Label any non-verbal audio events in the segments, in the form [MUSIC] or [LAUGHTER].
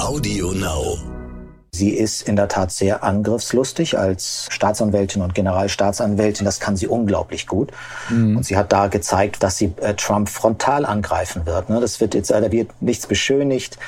Audio Now. Sie ist in der Tat sehr angriffslustig als Staatsanwältin und Generalstaatsanwältin. Das kann sie unglaublich gut. Mhm. Und sie hat da gezeigt, dass sie äh, Trump frontal angreifen wird. Ne? Das wird jetzt, da wird nichts beschönigt.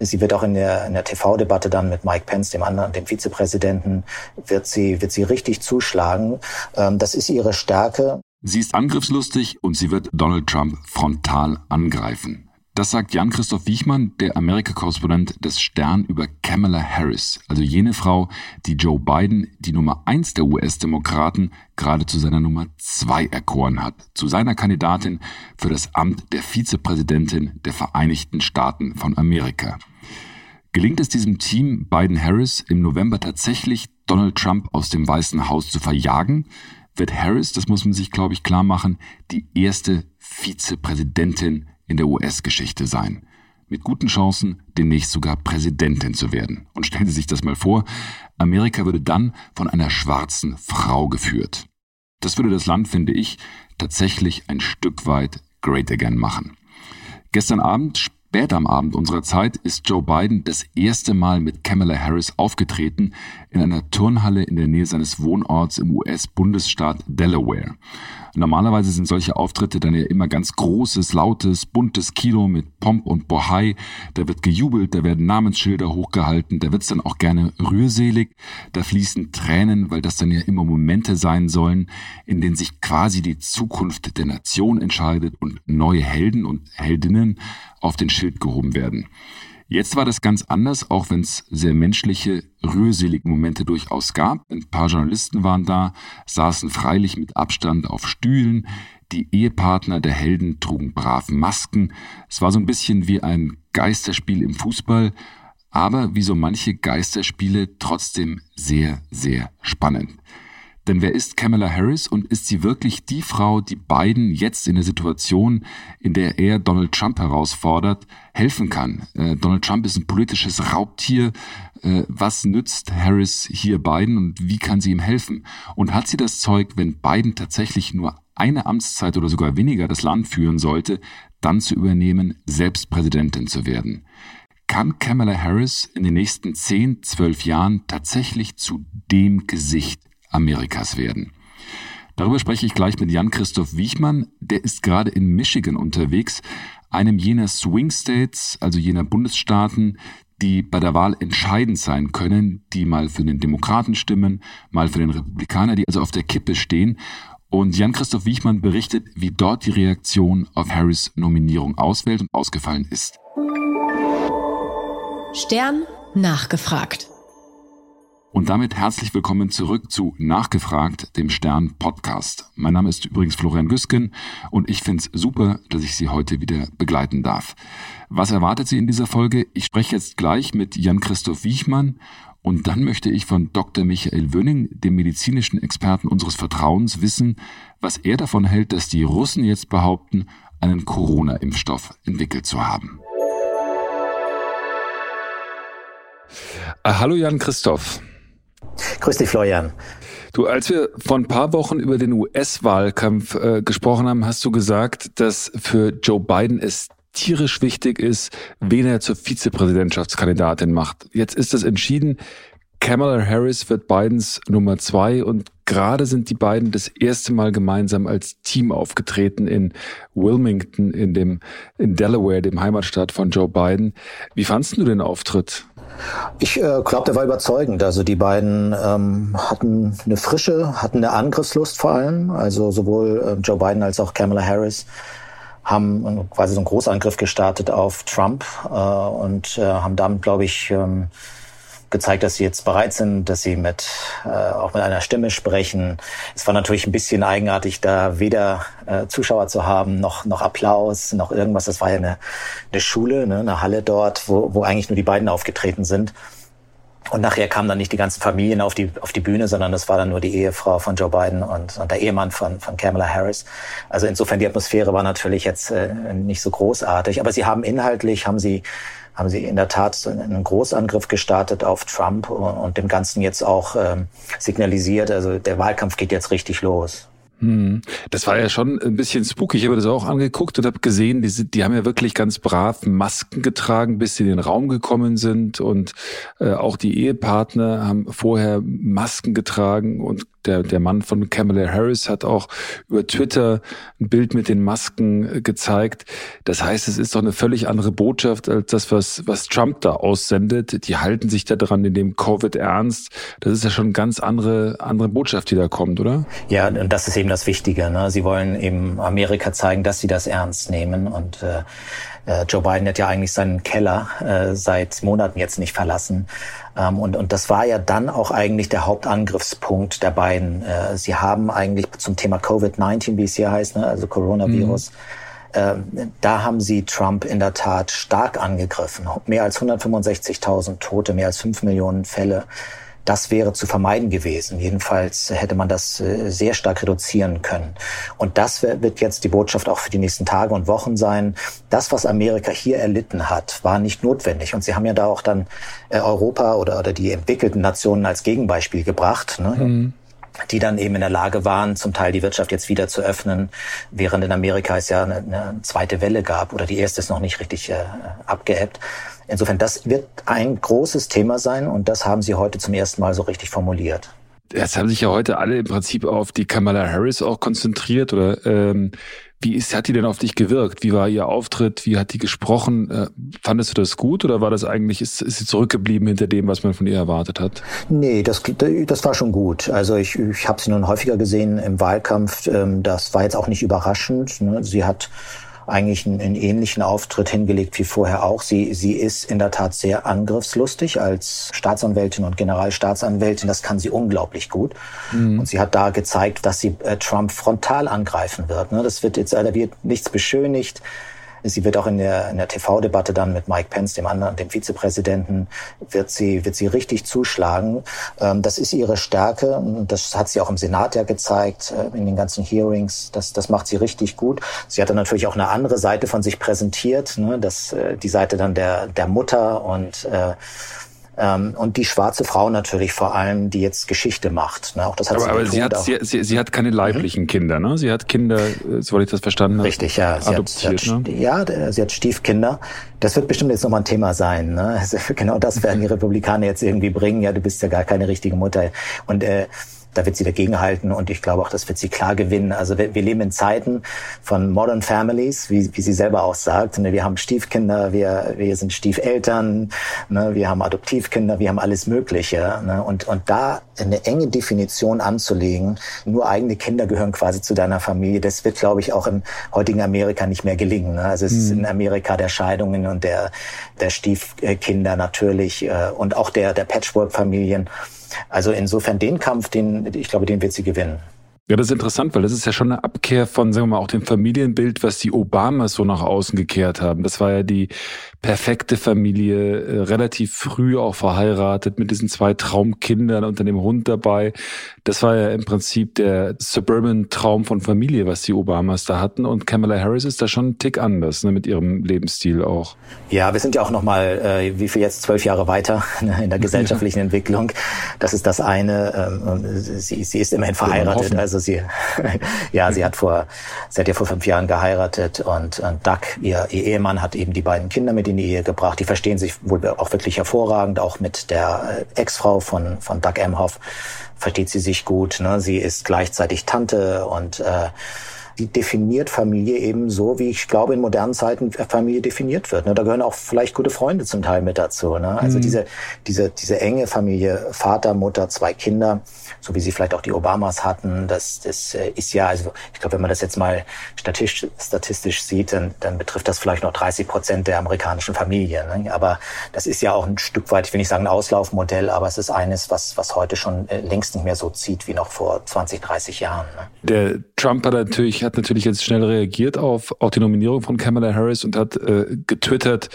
Sie wird auch in der, in der TV-Debatte dann mit Mike Pence, dem anderen, dem Vizepräsidenten, wird sie, wird sie richtig zuschlagen. Ähm, das ist ihre Stärke. Sie ist angriffslustig und sie wird Donald Trump frontal angreifen. Das sagt Jan-Christoph Wiechmann, der Amerika-Korrespondent des Stern über Kamala Harris, also jene Frau, die Joe Biden, die Nummer eins der US-Demokraten, gerade zu seiner Nummer zwei erkoren hat, zu seiner Kandidatin für das Amt der Vizepräsidentin der Vereinigten Staaten von Amerika. Gelingt es diesem Team Biden-Harris im November tatsächlich, Donald Trump aus dem Weißen Haus zu verjagen, wird Harris, das muss man sich, glaube ich, klar machen, die erste Vizepräsidentin in der US-Geschichte sein. Mit guten Chancen, demnächst sogar Präsidentin zu werden. Und stellen Sie sich das mal vor, Amerika würde dann von einer schwarzen Frau geführt. Das würde das Land, finde ich, tatsächlich ein Stück weit great again machen. Gestern Abend, spät am Abend unserer Zeit, ist Joe Biden das erste Mal mit Kamala Harris aufgetreten in einer Turnhalle in der Nähe seines Wohnorts im US-Bundesstaat Delaware. Normalerweise sind solche Auftritte dann ja immer ganz großes, lautes, buntes Kino mit Pomp und Bohai. Da wird gejubelt, da werden Namensschilder hochgehalten, da wird's dann auch gerne rührselig. Da fließen Tränen, weil das dann ja immer Momente sein sollen, in denen sich quasi die Zukunft der Nation entscheidet und neue Helden und Heldinnen auf den Schild gehoben werden. Jetzt war das ganz anders, auch wenn es sehr menschliche, rührselige Momente durchaus gab. Ein paar Journalisten waren da, saßen freilich mit Abstand auf Stühlen. Die Ehepartner der Helden trugen brav Masken. Es war so ein bisschen wie ein Geisterspiel im Fußball, aber wie so manche Geisterspiele trotzdem sehr, sehr spannend. Denn wer ist Kamala Harris und ist sie wirklich die Frau, die Biden jetzt in der Situation, in der er Donald Trump herausfordert, helfen kann? Äh, Donald Trump ist ein politisches Raubtier. Äh, was nützt Harris hier Biden und wie kann sie ihm helfen? Und hat sie das Zeug, wenn Biden tatsächlich nur eine Amtszeit oder sogar weniger das Land führen sollte, dann zu übernehmen, selbst Präsidentin zu werden? Kann Kamala Harris in den nächsten 10, 12 Jahren tatsächlich zu dem Gesicht Amerikas werden. Darüber spreche ich gleich mit Jan-Christoph Wiechmann. Der ist gerade in Michigan unterwegs, einem jener Swing States, also jener Bundesstaaten, die bei der Wahl entscheidend sein können, die mal für den Demokraten stimmen, mal für den Republikaner, die also auf der Kippe stehen. Und Jan-Christoph Wiechmann berichtet, wie dort die Reaktion auf Harris Nominierung ausfällt und ausgefallen ist. Stern nachgefragt. Und damit herzlich willkommen zurück zu Nachgefragt, dem Stern Podcast. Mein Name ist übrigens Florian Güsken und ich finde es super, dass ich Sie heute wieder begleiten darf. Was erwartet Sie in dieser Folge? Ich spreche jetzt gleich mit Jan-Christoph Wiechmann und dann möchte ich von Dr. Michael Wöning, dem medizinischen Experten unseres Vertrauens, wissen, was er davon hält, dass die Russen jetzt behaupten, einen Corona-Impfstoff entwickelt zu haben. Äh, hallo Jan-Christoph. Grüß dich, Florian. Du, als wir vor ein paar Wochen über den US-Wahlkampf äh, gesprochen haben, hast du gesagt, dass für Joe Biden es tierisch wichtig ist, wen er zur Vizepräsidentschaftskandidatin macht. Jetzt ist es entschieden. Kamala Harris wird Bidens Nummer zwei und gerade sind die beiden das erste Mal gemeinsam als Team aufgetreten in Wilmington, in dem, in Delaware, dem Heimatstaat von Joe Biden. Wie fandst du den Auftritt? Ich äh, glaube, der war überzeugend. Also die beiden ähm, hatten eine Frische, hatten eine Angriffslust vor allem. Also sowohl äh, Joe Biden als auch Kamala Harris haben quasi so einen Großangriff gestartet auf Trump äh, und äh, haben damit, glaube ich, ähm, gezeigt, dass sie jetzt bereit sind, dass sie mit äh, auch mit einer Stimme sprechen. Es war natürlich ein bisschen eigenartig, da weder äh, Zuschauer zu haben, noch noch Applaus, noch irgendwas. Das war ja eine, eine Schule, ne, eine Halle dort, wo, wo eigentlich nur die beiden aufgetreten sind. Und nachher kamen dann nicht die ganzen Familien auf die, auf die Bühne, sondern das war dann nur die Ehefrau von Joe Biden und, und der Ehemann von, von Kamala Harris. Also insofern die Atmosphäre war natürlich jetzt äh, nicht so großartig. Aber sie haben inhaltlich, haben sie haben sie in der Tat einen Großangriff gestartet auf Trump und, dem Ganzen jetzt auch ähm, signalisiert, also der Wahlkampf geht jetzt richtig los. Hm. Das war ja schon ein bisschen spooky. Ich habe das auch angeguckt und habe gesehen, die, sind, die haben ja wirklich ganz brav Masken getragen, bis sie in den Raum gekommen sind. Und äh, auch die Ehepartner haben vorher Masken getragen und der, der Mann von Kamala Harris hat auch über Twitter ein Bild mit den Masken äh, gezeigt. Das heißt, es ist doch eine völlig andere Botschaft als das, was, was Trump da aussendet. Die halten sich da dran in dem Covid ernst. Das ist ja schon eine ganz andere, andere Botschaft, die da kommt, oder? Ja, und das ist eben das Wichtige. Ne? Sie wollen eben Amerika zeigen, dass sie das ernst nehmen und äh, Joe Biden hat ja eigentlich seinen Keller äh, seit Monaten jetzt nicht verlassen. Ähm, und, und das war ja dann auch eigentlich der Hauptangriffspunkt der beiden. Äh, sie haben eigentlich zum Thema Covid-19, wie es hier heißt, ne, also Coronavirus, mhm. Ähm, da haben sie Trump in der Tat stark angegriffen. Mehr als 165.000 Tote, mehr als 5 Millionen Fälle. Das wäre zu vermeiden gewesen. Jedenfalls hätte man das äh, sehr stark reduzieren können. Und das wird jetzt die Botschaft auch für die nächsten Tage und Wochen sein. Das, was Amerika hier erlitten hat, war nicht notwendig. Und Sie haben ja da auch dann äh, Europa oder, oder die entwickelten Nationen als Gegenbeispiel gebracht. Ne? Mhm die dann eben in der Lage waren, zum Teil die Wirtschaft jetzt wieder zu öffnen, während in Amerika es ja eine, eine zweite Welle gab oder die erste ist noch nicht richtig äh, abgeebbt. Insofern, das wird ein großes Thema sein und das haben Sie heute zum ersten Mal so richtig formuliert. Jetzt haben sich ja heute alle im Prinzip auf die Kamala Harris auch konzentriert oder ähm, wie ist, hat die denn auf dich gewirkt? Wie war ihr Auftritt? Wie hat die gesprochen? Äh, fandest du das gut oder war das eigentlich, ist, ist sie zurückgeblieben hinter dem, was man von ihr erwartet hat? Nee, das, das war schon gut. Also ich, ich habe sie nun häufiger gesehen im Wahlkampf. Ähm, das war jetzt auch nicht überraschend. Ne? Sie hat eigentlich einen, einen, ähnlichen Auftritt hingelegt wie vorher auch. Sie, sie ist in der Tat sehr angriffslustig als Staatsanwältin und Generalstaatsanwältin. Das kann sie unglaublich gut. Mhm. Und sie hat da gezeigt, dass sie äh, Trump frontal angreifen wird. Ne? Das wird jetzt, da wird nichts beschönigt. Sie wird auch in der, in der TV-Debatte dann mit Mike Pence, dem anderen, dem Vizepräsidenten, wird sie, wird sie richtig zuschlagen. Ähm, das ist ihre Stärke. Das hat sie auch im Senat ja gezeigt, äh, in den ganzen Hearings. Das, das macht sie richtig gut. Sie hat dann natürlich auch eine andere Seite von sich präsentiert, ne? das, äh, die Seite dann der, der Mutter und, äh, ähm, und die schwarze Frau natürlich vor allem, die jetzt Geschichte macht. Ne? Auch das hat aber sie, aber sie, hat, sie, sie, sie, hat keine leiblichen mhm. Kinder, ne? Sie hat Kinder, äh, soweit ich das verstanden habe. Richtig, ja. Sie adoptiert, hat, ne? Ja, sie hat Stiefkinder. Das wird bestimmt jetzt nochmal ein Thema sein. Ne? [LAUGHS] Also genau das werden die [LAUGHS] Republikaner jetzt irgendwie bringen. Ja, du bist ja gar keine richtige Mutter. Und äh, da wird sie dagegenhalten und ich glaube auch, das wird sie klar gewinnen. Also wir, wir leben in Zeiten von Modern Families, wie, wie sie selber auch sagt. Ne? Wir haben Stiefkinder, wir, wir sind Stiefeltern, ne? wir haben Adoptivkinder, wir haben alles Mögliche. Ne? Und, und da eine enge Definition anzulegen, nur eigene Kinder gehören quasi zu deiner Familie, das wird, glaube ich, auch im heutigen Amerika nicht mehr gelingen. Ne? Also es ist mhm. in Amerika der Scheidungen und der, der Stiefkinder natürlich äh, und auch der, der Patchwork-Familien. Also insofern den Kampf, den, ich glaube, den wird sie gewinnen. Ja, das ist interessant, weil das ist ja schon eine Abkehr von, sagen wir mal, auch dem Familienbild, was die Obamas so nach außen gekehrt haben. Das war ja die perfekte Familie, äh, relativ früh auch verheiratet mit diesen zwei Traumkindern und dann dem Hund dabei. Das war ja im Prinzip der Suburban-Traum von Familie, was die Obamas da hatten. Und Kamala Harris ist da schon ein Tick anders, ne, mit ihrem Lebensstil auch. Ja, wir sind ja auch noch mal, äh, wie viel jetzt, zwölf Jahre weiter [LAUGHS] ne, in der [LAUGHS] gesellschaftlichen ja. Entwicklung. Das ist das eine. Ähm, sie, sie ist immerhin verheiratet. Also sie, [LAUGHS] ja, sie hat vor, sie hat ja vor fünf Jahren geheiratet und, und Doug, ihr, ihr Ehemann, hat eben die beiden Kinder mit in die Ehe gebracht. Die verstehen sich wohl auch wirklich hervorragend, auch mit der äh, Ex-Frau von, von Doug Emhoff versteht sie sich gut. Ne? Sie ist gleichzeitig Tante und äh, die definiert Familie eben so, wie ich glaube in modernen Zeiten Familie definiert wird. Ne? Da gehören auch vielleicht gute Freunde zum Teil mit dazu. Ne? Also mhm. diese, diese, diese enge Familie, Vater, Mutter, zwei Kinder, so wie sie vielleicht auch die Obamas hatten, das, das äh, ist ja, also ich glaube, wenn man das jetzt mal statistisch, statistisch sieht, dann, dann betrifft das vielleicht noch 30 Prozent der amerikanischen Familie. Ne? Aber das ist ja auch ein Stück weit, ich will nicht sagen ein Auslaufmodell, aber es ist eines, was, was heute schon äh, längst nicht mehr so zieht wie noch vor 20, 30 Jahren. Der Trump hat natürlich, hat natürlich jetzt schnell reagiert auf auch die Nominierung von Kamala Harris und hat äh, getwittert,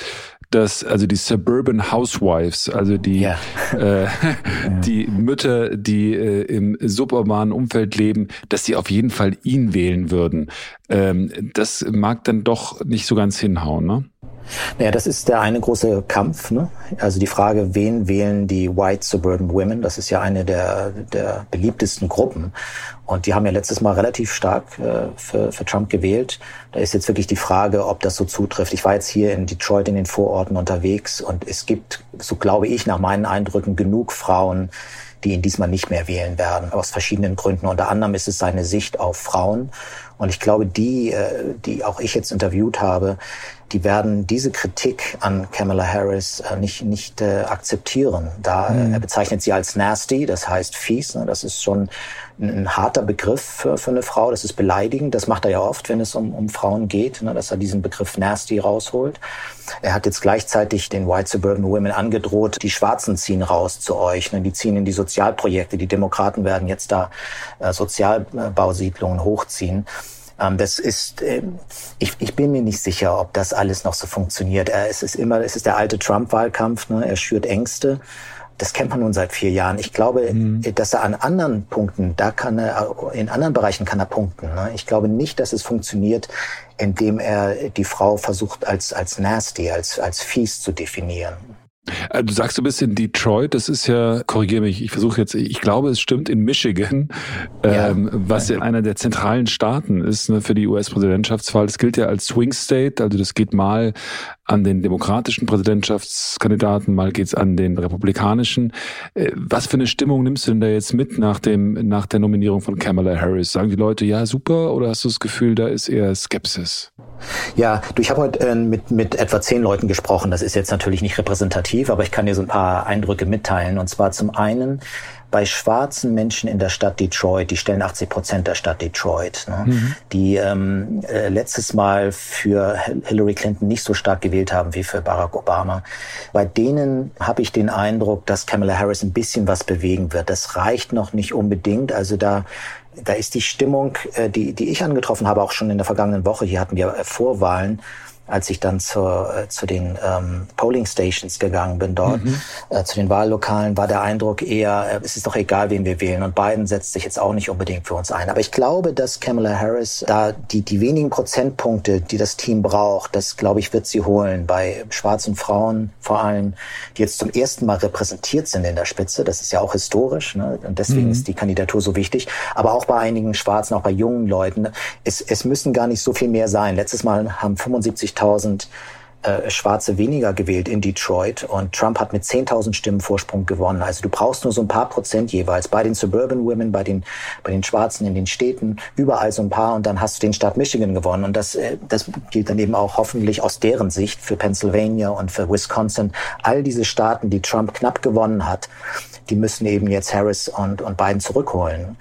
dass also die Suburban Housewives, also die ja. äh, [LAUGHS] die Mütter, die äh, im suburbanen Umfeld leben, dass sie auf jeden Fall ihn wählen würden. Ähm, das mag dann doch nicht so ganz hinhauen, ne? Naja, das ist der eine große Kampf. Ne? Also die Frage, wen wählen die White Suburban Women? Das ist ja eine der, der beliebtesten Gruppen. Und die haben ja letztes Mal relativ stark äh, für, für Trump gewählt. Da ist jetzt wirklich die Frage, ob das so zutrifft. Ich war jetzt hier in Detroit in den Vororten unterwegs und es gibt, so glaube ich, nach meinen Eindrücken genug Frauen, die ihn diesmal nicht mehr wählen werden, aus verschiedenen Gründen. Unter anderem ist es seine Sicht auf Frauen. Und ich glaube, die, äh, die auch ich jetzt interviewt habe, die werden diese Kritik an Kamala Harris äh, nicht, nicht äh, akzeptieren. Da mhm. er bezeichnet sie als nasty, das heißt fies. Ne? Das ist schon ein, ein, harter Begriff für, für eine Frau. Das ist beleidigend. Das macht er ja oft, wenn es um, um Frauen geht, ne? dass er diesen Begriff nasty rausholt. Er hat jetzt gleichzeitig den White Suburban Women angedroht, die Schwarzen ziehen raus zu euch. Ne? Die ziehen in die Sozialprojekte. Die Demokraten werden jetzt da äh, Sozialbausiedlungen hochziehen. Ähm, das ist, äh, ich, ich bin mir nicht sicher, ob das alles noch so funktioniert. Äh, es ist immer, es ist der alte Trump-Wahlkampf, ne? er schürt Ängste. Das kennt man nun seit vier Jahren. Ich glaube, mhm. dass er an anderen Punkten, da kann er, in anderen Bereichen kann er punkten. Ne? Ich glaube nicht, dass es funktioniert, indem er die Frau versucht als, als nasty, als, als fies zu definieren. Äh, du sagst, du bist in Detroit, das ist ja, korrigiere mich, ich versuche jetzt, ich glaube, es stimmt in Michigan, ja. ähm, was ja einer der zentralen Staaten ist ne, für die US-Präsidentschaftswahl. Das gilt ja als Swing State, also das geht mal an den demokratischen Präsidentschaftskandidaten, mal geht's an den republikanischen. Äh, was für eine Stimmung nimmst du denn da jetzt mit nach dem nach der Nominierung von Kamala Harris? Sagen die Leute ja super oder hast du das Gefühl, da ist eher Skepsis? Ja, du, ich habe heute äh, mit mit etwa zehn Leuten gesprochen. Das ist jetzt natürlich nicht repräsentativ, aber ich kann dir so ein paar Eindrücke mitteilen. Und zwar zum einen bei schwarzen Menschen in der Stadt Detroit, die stellen 80 Prozent der Stadt Detroit, ne, mhm. die ähm, äh, letztes Mal für Hillary Clinton nicht so stark gewählt haben wie für Barack Obama. Bei denen habe ich den Eindruck, dass Kamala Harris ein bisschen was bewegen wird. Das reicht noch nicht unbedingt. Also da da ist die Stimmung, äh, die, die ich angetroffen habe, auch schon in der vergangenen Woche, hier hatten wir äh, Vorwahlen, als ich dann zur, äh, zu den ähm, Polling Stations gegangen bin dort, mhm. äh, zu den Wahllokalen, war der Eindruck eher, äh, es ist doch egal, wen wir wählen. Und Biden setzt sich jetzt auch nicht unbedingt für uns ein. Aber ich glaube, dass Kamala Harris da die, die wenigen Prozentpunkte, die das Team braucht, das glaube ich, wird sie holen. Bei schwarzen Frauen vor allem, die jetzt zum ersten Mal repräsentiert sind in der Spitze. Das ist ja auch historisch. Ne? Und deswegen mhm. ist die Kandidatur so wichtig. Aber auch bei einigen Schwarzen, auch bei jungen Leuten. Es, es müssen gar nicht so viel mehr sein. Letztes Mal haben 75 50.000 äh, Schwarze weniger gewählt in Detroit und Trump hat mit 10.000 Stimmen Vorsprung gewonnen. Also du brauchst nur so ein paar Prozent jeweils bei den Suburban Women, bei den, bei den Schwarzen in den Städten, überall so ein paar und dann hast du den Staat Michigan gewonnen. Und das, äh, das gilt dann eben auch hoffentlich aus deren Sicht für Pennsylvania und für Wisconsin. All diese Staaten, die Trump knapp gewonnen hat, die müssen eben jetzt Harris und, und Biden zurückholen.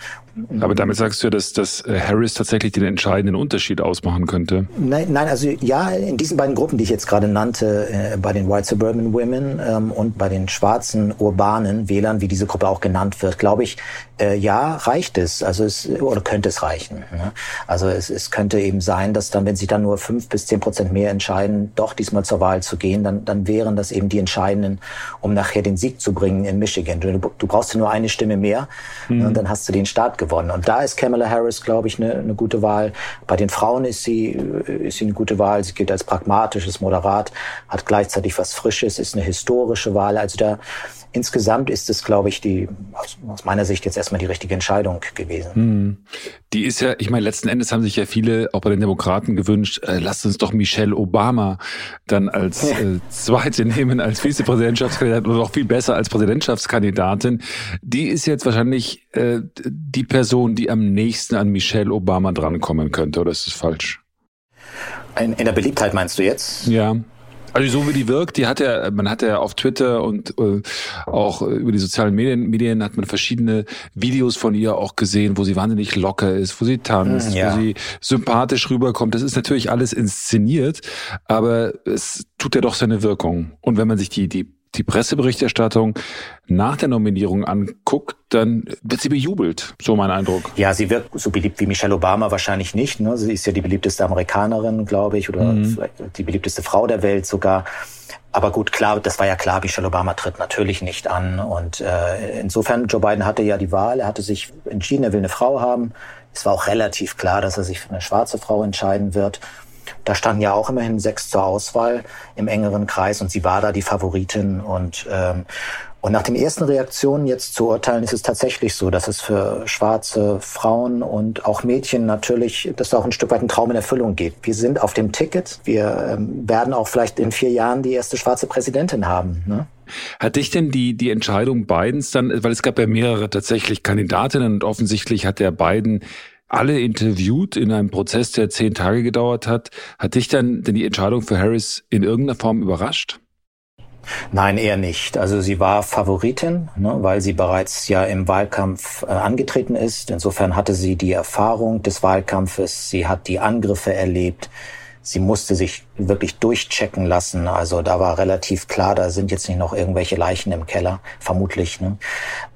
Aber damit sagst du, dass, dass äh, Harris tatsächlich den entscheidenden Unterschied ausmachen könnte? Nein, nein, also ja, in diesen beiden Gruppen, die ich jetzt gerade nannte, äh, bei den White Suburban Women ähm, und bei den schwarzen urbanen Wählern, wie diese Gruppe auch genannt wird, glaube ich, äh, ja, reicht es. Also es oder könnte es reichen. Ne? Also es, es könnte eben sein, dass dann, wenn sie dann nur fünf bis zehn Prozent mehr entscheiden, doch diesmal zur Wahl zu gehen, dann, dann wären das eben die entscheidenden, um nachher den Sieg zu bringen in Michigan. Du, du brauchst ja nur eine Stimme mehr mhm. und dann hast du den Staat gewonnen. Und da ist Kamala Harris, glaube ich, eine, eine gute Wahl. Bei den Frauen ist sie, ist sie eine gute Wahl. Sie gilt als pragmatisches Moderat, hat gleichzeitig was Frisches, ist eine historische Wahl. Also da insgesamt ist es, glaube ich, die aus, meiner Sicht jetzt erstmal die richtige Entscheidung gewesen. Hm. Die ist ja, ich meine, letzten Endes haben sich ja viele auch bei den Demokraten gewünscht, äh, lasst uns doch Michelle Obama dann als äh, zweite [LAUGHS] nehmen, als Vizepräsidentschaftskandidatin oder auch viel besser als Präsidentschaftskandidatin. Die ist jetzt wahrscheinlich äh, die Person, die am nächsten an Michelle Obama drankommen könnte, oder ist das falsch? In, in der Beliebtheit meinst du jetzt? Ja. Also so wie die wirkt, die hat ja, man hat ja auf Twitter und äh, auch über die sozialen Medien, Medien hat man verschiedene Videos von ihr auch gesehen, wo sie wahnsinnig locker ist, wo sie tanzt, mm, ja. wo sie sympathisch rüberkommt. Das ist natürlich alles inszeniert, aber es tut ja doch seine Wirkung. Und wenn man sich die, die die Presseberichterstattung nach der Nominierung anguckt, dann wird sie bejubelt. So mein Eindruck. Ja, sie wird so beliebt wie Michelle Obama wahrscheinlich nicht. Ne? Sie ist ja die beliebteste Amerikanerin, glaube ich, oder mhm. die beliebteste Frau der Welt sogar. Aber gut, klar, das war ja klar, Michelle Obama tritt natürlich nicht an. Und äh, insofern, Joe Biden hatte ja die Wahl, er hatte sich entschieden, er will eine Frau haben. Es war auch relativ klar, dass er sich für eine schwarze Frau entscheiden wird. Da standen ja auch immerhin sechs zur Auswahl im engeren Kreis und sie war da die Favoritin und ähm, und nach den ersten Reaktionen jetzt zu urteilen, ist es tatsächlich so, dass es für schwarze Frauen und auch Mädchen natürlich, dass da auch ein Stück weit ein Traum in Erfüllung geht. Wir sind auf dem Ticket. Wir ähm, werden auch vielleicht in vier Jahren die erste schwarze Präsidentin haben. Ne? Hat dich denn die, die Entscheidung Bidens dann, weil es gab ja mehrere tatsächlich Kandidatinnen und offensichtlich hat der Biden alle interviewt in einem Prozess, der zehn Tage gedauert hat. Hat dich dann denn die Entscheidung für Harris in irgendeiner Form überrascht? Nein, eher nicht. Also sie war Favoritin, ne, weil sie bereits ja im Wahlkampf äh, angetreten ist. Insofern hatte sie die Erfahrung des Wahlkampfes, sie hat die Angriffe erlebt, sie musste sich wirklich durchchecken lassen. Also da war relativ klar, da sind jetzt nicht noch irgendwelche Leichen im Keller, vermutlich. Ne.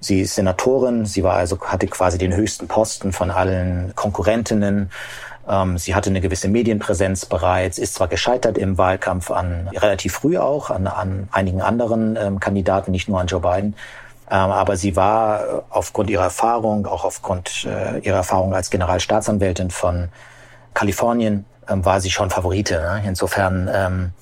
Sie ist Senatorin, sie war also hatte quasi den höchsten Posten von allen Konkurrentinnen ähm, sie hatte eine gewisse Medienpräsenz bereits, ist zwar gescheitert im Wahlkampf an relativ früh auch an, an einigen anderen ähm, Kandidaten, nicht nur an Joe Biden. Ähm, aber sie war aufgrund ihrer Erfahrung, auch aufgrund äh, ihrer Erfahrung als Generalstaatsanwältin von Kalifornien, ähm, war sie schon Favorite. Ne? Insofern ähm,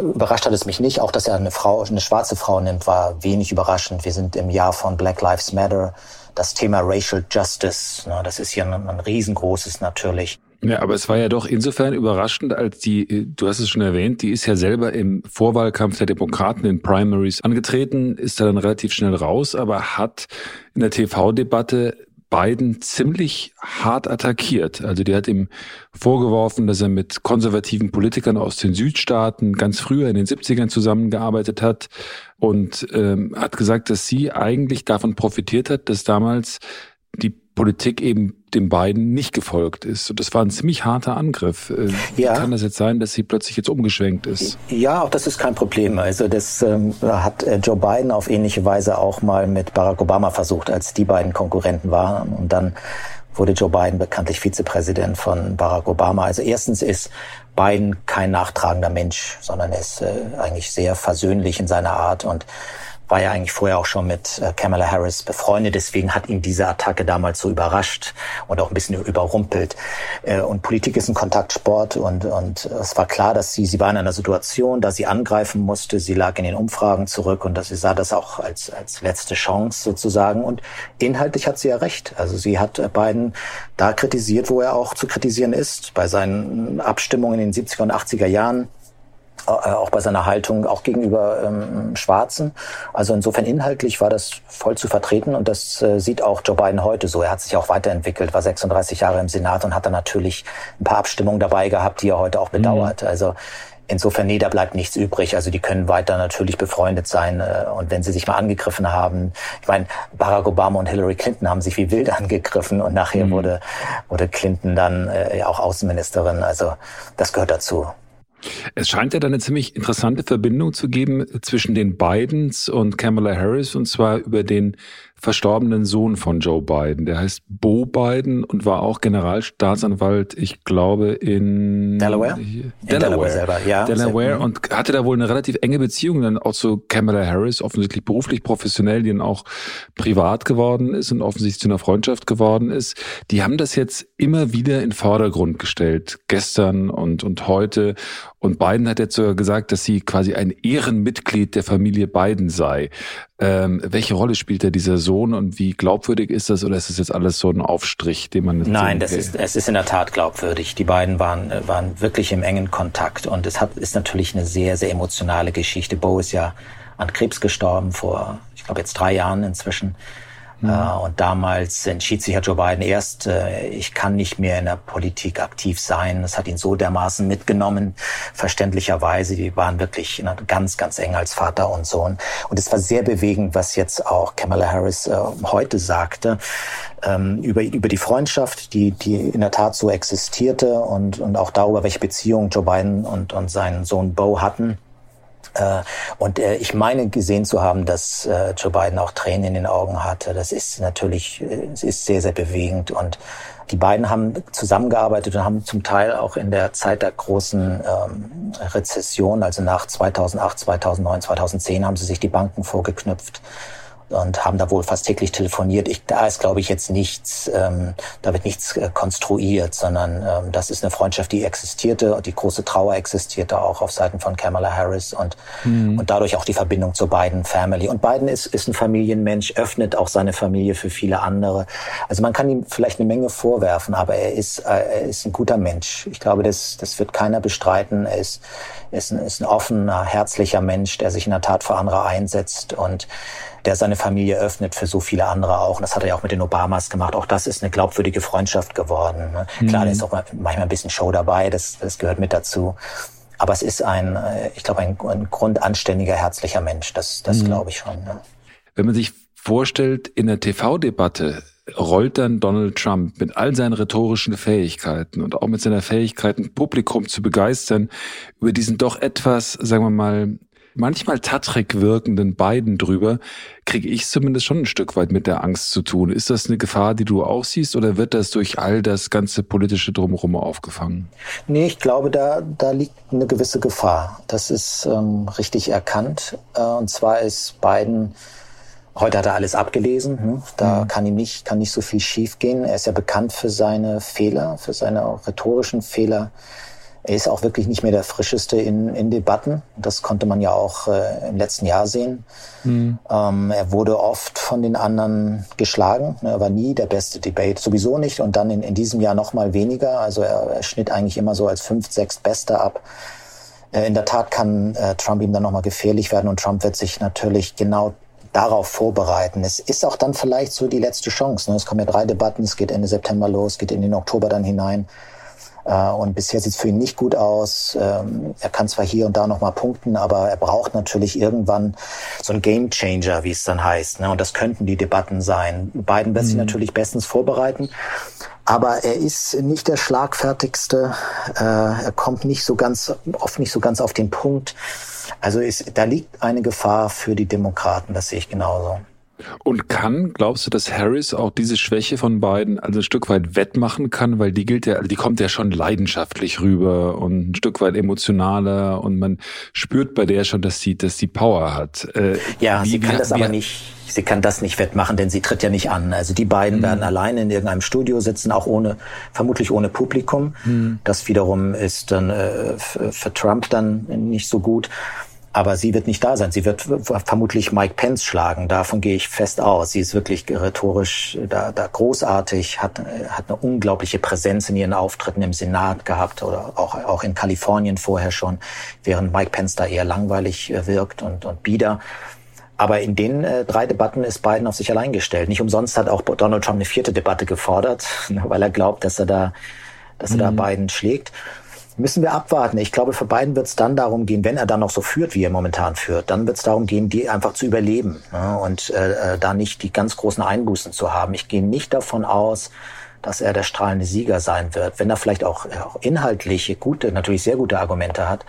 überrascht hat es mich nicht. Auch, dass er eine Frau, eine schwarze Frau nimmt, war wenig überraschend. Wir sind im Jahr von Black Lives Matter. Das Thema Racial Justice, ne, das ist hier ein, ein riesengroßes natürlich. Ja, aber es war ja doch insofern überraschend, als die, du hast es schon erwähnt, die ist ja selber im Vorwahlkampf der Demokraten in Primaries angetreten, ist da dann relativ schnell raus, aber hat in der TV-Debatte Biden ziemlich hart attackiert. Also die hat ihm vorgeworfen, dass er mit konservativen Politikern aus den Südstaaten ganz früher in den 70ern zusammengearbeitet hat und ähm, hat gesagt, dass sie eigentlich davon profitiert hat, dass damals die Politik eben dem beiden nicht gefolgt ist. Und das war ein ziemlich harter Angriff. Äh, wie ja. kann das jetzt sein, dass sie plötzlich jetzt umgeschwenkt ist? Ja, auch das ist kein Problem. Also das ähm, hat äh, Joe Biden auf ähnliche Weise auch mal mit Barack Obama versucht, als die beiden Konkurrenten waren. Und dann wurde Joe Biden bekanntlich Vizepräsident von Barack Obama. Also erstens ist Biden kein nachtragender Mensch, sondern er ist äh, eigentlich sehr versöhnlich in seiner Art und war ja eigentlich vorher auch schon mit äh, Kamala Harris befreundet. Deswegen hat ihn diese Attacke damals so überrascht und auch ein bisschen überrumpelt. Äh, und Politik ist ein Kontaktsport und, und es war klar, dass sie, sie war in einer Situation, da sie angreifen musste. Sie lag in den Umfragen zurück und dass sie sah das auch als, als letzte Chance sozusagen. Und inhaltlich hat sie ja recht. Also sie hat Biden da kritisiert, wo er auch zu kritisieren ist. Bei seinen Abstimmungen in den 70er und 80er Jahren äh, auch bei seiner Haltung, auch gegenüber ähm, Schwarzen. Also insofern inhaltlich war das voll zu vertreten und das äh, sieht auch Joe Biden heute so. Er hat sich auch weiterentwickelt, war 36 Jahre im Senat und hat dann natürlich ein paar Abstimmungen dabei gehabt, die er heute auch bedauert. Mhm. Also Insofern, nee, da bleibt nichts übrig. Also die können weiter natürlich befreundet sein. Äh, und wenn sie sich mal angegriffen haben, ich meine, Barack Obama und Hillary Clinton haben sich wie wild angegriffen und nachher mhm. wurde, wurde Clinton dann äh, auch Außenministerin. Also das gehört dazu. Es scheint ja da eine ziemlich interessante Verbindung zu geben zwischen den Bidens und Kamala Harris und zwar über den verstorbenen Sohn von Joe Biden. Der heißt Bo Biden und war auch Generalstaatsanwalt, ich glaube, in Delaware. In Delaware, Delaware selber, ja. Delaware und hatte da wohl eine relativ enge Beziehung dann auch zu Kamala Harris, offensichtlich beruflich professionell, die dann auch privat geworden ist und offensichtlich zu einer Freundschaft geworden ist. Die haben das jetzt immer wieder in Vordergrund gestellt, gestern und, und heute. Und Biden hat jetzt sogar gesagt, dass sie quasi ein Ehrenmitglied der Familie Biden sei. Ähm, welche Rolle spielt da dieser Sohn und wie glaubwürdig ist das oder ist das jetzt alles so ein Aufstrich, den man Nein, das ist, es ist in der Tat glaubwürdig. Die beiden waren, äh, waren wirklich im engen Kontakt und es hat, ist natürlich eine sehr, sehr emotionale Geschichte. Bo ist ja an Krebs gestorben vor, ich glaube jetzt drei Jahren inzwischen. Mhm. Äh, und damals entschied sich Herr Joe Biden erst, äh, ich kann nicht mehr in der Politik aktiv sein. Das hat ihn so dermaßen mitgenommen, verständlicherweise. Die waren wirklich ganz, ganz eng als Vater und Sohn. Und es war sehr bewegend, was jetzt auch Kamala Harris äh, heute sagte, ähm, über, über die Freundschaft, die, die in der Tat so existierte und, und auch darüber, welche Beziehung Joe Biden und, und sein Sohn Bo hatten. Äh, und äh, ich meine gesehen zu haben, dass äh, Joe Biden auch Tränen in den Augen hatte. Das ist natürlich, es ist sehr, sehr bewegend. Und die beiden haben zusammengearbeitet und haben zum Teil auch in der Zeit der großen ähm, Rezession, also nach 2008, 2009, 2010, haben sie sich die Banken vorgeknüpft und haben da wohl fast täglich telefoniert. Ich, da ist, glaube ich, jetzt nichts, ähm, da wird nichts äh, konstruiert, sondern ähm, das ist eine Freundschaft, die existierte und die große Trauer existierte auch auf Seiten von Kamala Harris und, mhm. und dadurch auch die Verbindung zur Biden Family. Und Biden ist, ist ein Familienmensch, öffnet auch seine Familie für viele andere. Also man kann ihm vielleicht eine Menge vorwerfen, aber er ist, äh, er ist ein guter Mensch. Ich glaube, das, das wird keiner bestreiten. Er ist, ist, ein, ist ein offener, herzlicher Mensch, der sich in der Tat für andere einsetzt und der seine Familie öffnet für so viele andere auch. Und das hat er ja auch mit den Obamas gemacht. Auch das ist eine glaubwürdige Freundschaft geworden. Ne? Mhm. Klar, da ist auch manchmal ein bisschen Show dabei, das, das gehört mit dazu. Aber es ist ein, äh, ich glaube, ein, ein grundanständiger, herzlicher Mensch. Das, das mhm. glaube ich schon. Ne? Wenn man sich vorstellt, in der TV-Debatte rollt dann Donald Trump mit all seinen rhetorischen Fähigkeiten und auch mit seiner Fähigkeit, ein Publikum zu begeistern, über diesen doch etwas, sagen wir mal, manchmal tattrig wirkenden beiden drüber, kriege ich zumindest schon ein Stück weit mit der Angst zu tun. Ist das eine Gefahr, die du auch siehst, oder wird das durch all das ganze politische Drumherum aufgefangen? Nee, ich glaube, da, da liegt eine gewisse Gefahr. Das ist ähm, richtig erkannt. Äh, und zwar ist Biden Heute hat er alles abgelesen. Hm? Da mhm. kann ihm nicht, kann nicht so viel schiefgehen. Er ist ja bekannt für seine Fehler, für seine rhetorischen Fehler. Er ist auch wirklich nicht mehr der frischeste in, in Debatten. Das konnte man ja auch äh, im letzten Jahr sehen. Mhm. Ähm, er wurde oft von den anderen geschlagen. Er war nie der beste Debate, sowieso nicht. Und dann in, in diesem Jahr noch mal weniger. Also er, er schnitt eigentlich immer so als fünf, sechs Beste ab. Äh, in der Tat kann äh, Trump ihm dann noch mal gefährlich werden. Und Trump wird sich natürlich genau darauf vorbereiten. Es ist auch dann vielleicht so die letzte Chance. Ne? Es kommen ja drei Debatten, es geht Ende September los, geht in den Oktober dann hinein. Äh, und bisher sieht es für ihn nicht gut aus. Ähm, er kann zwar hier und da nochmal punkten, aber er braucht natürlich irgendwann so einen Game Changer, wie es dann heißt. Ne? Und das könnten die Debatten sein. Biden wird mhm. sich natürlich bestens vorbereiten. Aber er ist nicht der schlagfertigste. Äh, er kommt nicht so ganz, oft nicht so ganz auf den Punkt. Also ist, da liegt eine Gefahr für die Demokraten. Das sehe ich genauso. Und kann, glaubst du, dass Harris auch diese Schwäche von beiden also ein Stück weit wettmachen kann, weil die gilt ja, die kommt ja schon leidenschaftlich rüber und ein Stück weit emotionaler und man spürt bei der schon, dass sie, dass sie Power hat. Äh, ja, wie, sie kann wie, das wie, aber nicht. Sie kann das nicht wettmachen, denn sie tritt ja nicht an. Also die beiden mhm. werden alleine in irgendeinem Studio sitzen, auch ohne, vermutlich ohne Publikum. Mhm. Das wiederum ist dann äh, für Trump dann nicht so gut. Aber sie wird nicht da sein. Sie wird vermutlich Mike Pence schlagen. Davon gehe ich fest aus. Sie ist wirklich rhetorisch da, da großartig, hat, hat eine unglaubliche Präsenz in ihren Auftritten im Senat gehabt oder auch, auch in Kalifornien vorher schon, während Mike Pence da eher langweilig äh, wirkt und, und bieder. Aber in den äh, drei Debatten ist Biden auf sich allein gestellt. Nicht umsonst hat auch Donald Trump eine vierte Debatte gefordert, [LAUGHS] weil er glaubt, dass er da, dass er mhm. da Biden schlägt müssen wir abwarten. Ich glaube, für Biden wird es dann darum gehen, wenn er dann noch so führt, wie er momentan führt, dann wird es darum gehen, die einfach zu überleben ne? und äh, äh, da nicht die ganz großen Einbußen zu haben. Ich gehe nicht davon aus, dass er der strahlende Sieger sein wird, wenn er vielleicht auch, auch inhaltliche, gute, natürlich sehr gute Argumente hat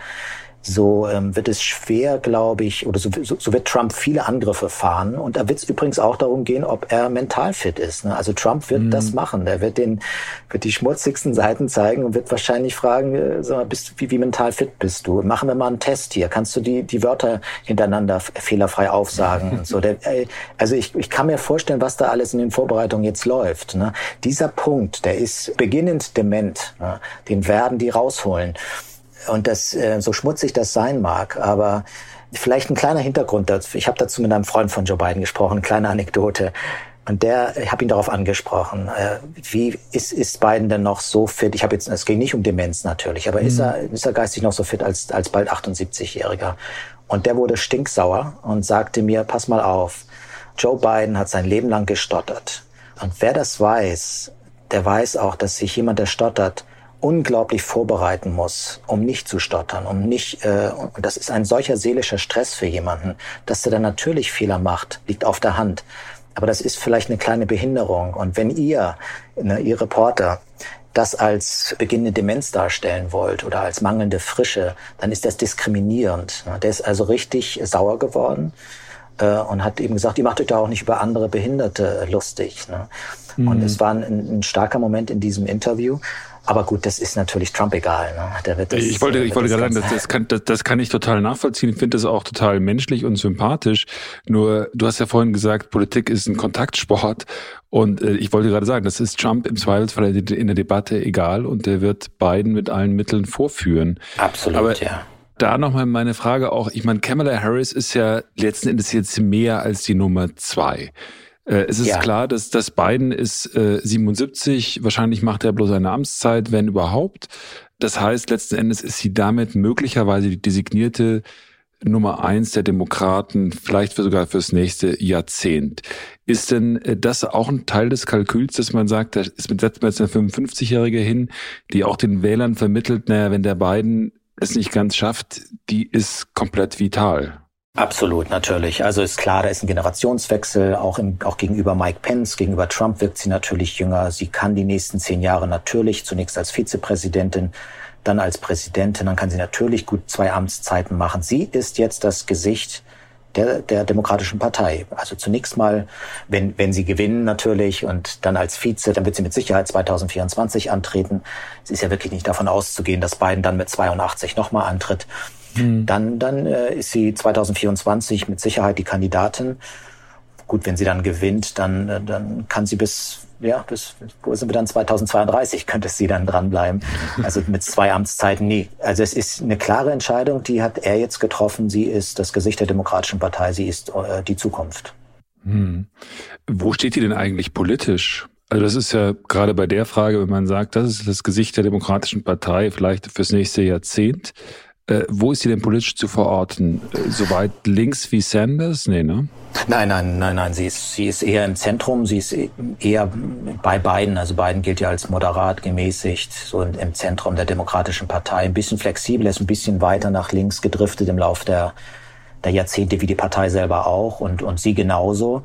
so ähm, wird es schwer, glaube ich, oder so, so, so wird Trump viele Angriffe fahren. Und da wird es übrigens auch darum gehen, ob er mental fit ist. Ne? Also Trump wird mhm. das machen. Er wird den, wird die schmutzigsten Seiten zeigen und wird wahrscheinlich fragen, äh, sag mal, bist, wie, wie mental fit bist du? Machen wir mal einen Test hier. Kannst du die, die Wörter hintereinander fehlerfrei aufsagen? so. Der, [LAUGHS] äh, also ich, ich kann mir vorstellen, was da alles in den Vorbereitungen jetzt läuft. Ne? Dieser Punkt, der ist beginnend dement. Ne? Den werden die rausholen. Und das, äh, so schmutzig das sein mag, aber vielleicht ein kleiner Hintergrund dazu. Ich habe dazu mit einem Freund von Joe Biden gesprochen, eine kleine Anekdote. Und der, ich habe ihn darauf angesprochen, äh, wie ist, ist Biden denn noch so fit? Ich habe jetzt, es ging nicht um Demenz natürlich, aber mhm. ist, er, ist er geistig noch so fit als, als bald 78-Jähriger? Und der wurde stinksauer und sagte mir, pass mal auf, Joe Biden hat sein Leben lang gestottert. Und wer das weiß, der weiß auch, dass sich jemand, der stottert, unglaublich vorbereiten muss, um nicht zu stottern, um nicht, äh, und das ist ein solcher seelischer Stress für jemanden, dass er dann natürlich Fehler macht, liegt auf der Hand. Aber das ist vielleicht eine kleine Behinderung. Und wenn ihr, ne, ihr Reporter, das als beginnende Demenz darstellen wollt oder als mangelnde Frische, dann ist das diskriminierend. Der ist also richtig sauer geworden äh, und hat eben gesagt, ihr macht euch da auch nicht über andere Behinderte lustig. Ne? Mhm. Und es war ein, ein starker Moment in diesem Interview. Aber gut, das ist natürlich Trump egal. Ne? Der wird das, ich wollte, ich wollte gerade sagen, das, das, kann, das, das kann ich total nachvollziehen. Ich finde das auch total menschlich und sympathisch. Nur, du hast ja vorhin gesagt, Politik ist ein Kontaktsport. Und äh, ich wollte gerade sagen, das ist Trump im Zweifelsfall in der Debatte egal und der wird Biden mit allen Mitteln vorführen. Absolut, Aber ja. Da nochmal meine Frage auch. Ich meine, Kamala Harris ist ja letzten Endes jetzt mehr als die Nummer zwei. Äh, es ist ja. klar, dass, dass Biden ist äh, 77, wahrscheinlich macht er bloß eine Amtszeit, wenn überhaupt. Das heißt, letzten Endes ist sie damit möglicherweise die designierte Nummer eins der Demokraten, vielleicht sogar fürs nächste Jahrzehnt. Ist denn äh, das auch ein Teil des Kalküls, dass man sagt, da ist mit setzt man jetzt eine 55-Jährige hin, die auch den Wählern vermittelt, naja, wenn der Biden es nicht ganz schafft, die ist komplett vital. Absolut, natürlich. Also ist klar, da ist ein Generationswechsel, auch, im, auch gegenüber Mike Pence, gegenüber Trump wirkt sie natürlich jünger. Sie kann die nächsten zehn Jahre natürlich, zunächst als Vizepräsidentin, dann als Präsidentin, dann kann sie natürlich gut zwei Amtszeiten machen. Sie ist jetzt das Gesicht der, der Demokratischen Partei. Also zunächst mal, wenn, wenn sie gewinnen natürlich und dann als Vize, dann wird sie mit Sicherheit 2024 antreten. Es ist ja wirklich nicht davon auszugehen, dass Biden dann mit 82 nochmal antritt. Mhm. Dann, dann äh, ist sie 2024 mit Sicherheit die Kandidatin. Gut, wenn sie dann gewinnt, dann, äh, dann kann sie bis, ja, bis, wo sind wir dann? 2032 könnte sie dann dranbleiben. Also mit zwei Amtszeiten nie. Also es ist eine klare Entscheidung, die hat er jetzt getroffen. Sie ist das Gesicht der Demokratischen Partei. Sie ist äh, die Zukunft. Hm. Wo steht die denn eigentlich politisch? Also das ist ja gerade bei der Frage, wenn man sagt, das ist das Gesicht der Demokratischen Partei vielleicht fürs nächste Jahrzehnt. Äh, wo ist sie denn politisch zu verorten? Äh, Soweit links wie Sanders? Nee, ne? Nein, nein, nein, nein. Sie ist, sie ist eher im Zentrum. Sie ist eher bei Biden. Also Biden gilt ja als moderat, gemäßigt, so im Zentrum der Demokratischen Partei. Ein bisschen flexibel, ist ein bisschen weiter nach links gedriftet im Lauf der, der Jahrzehnte, wie die Partei selber auch und, und sie genauso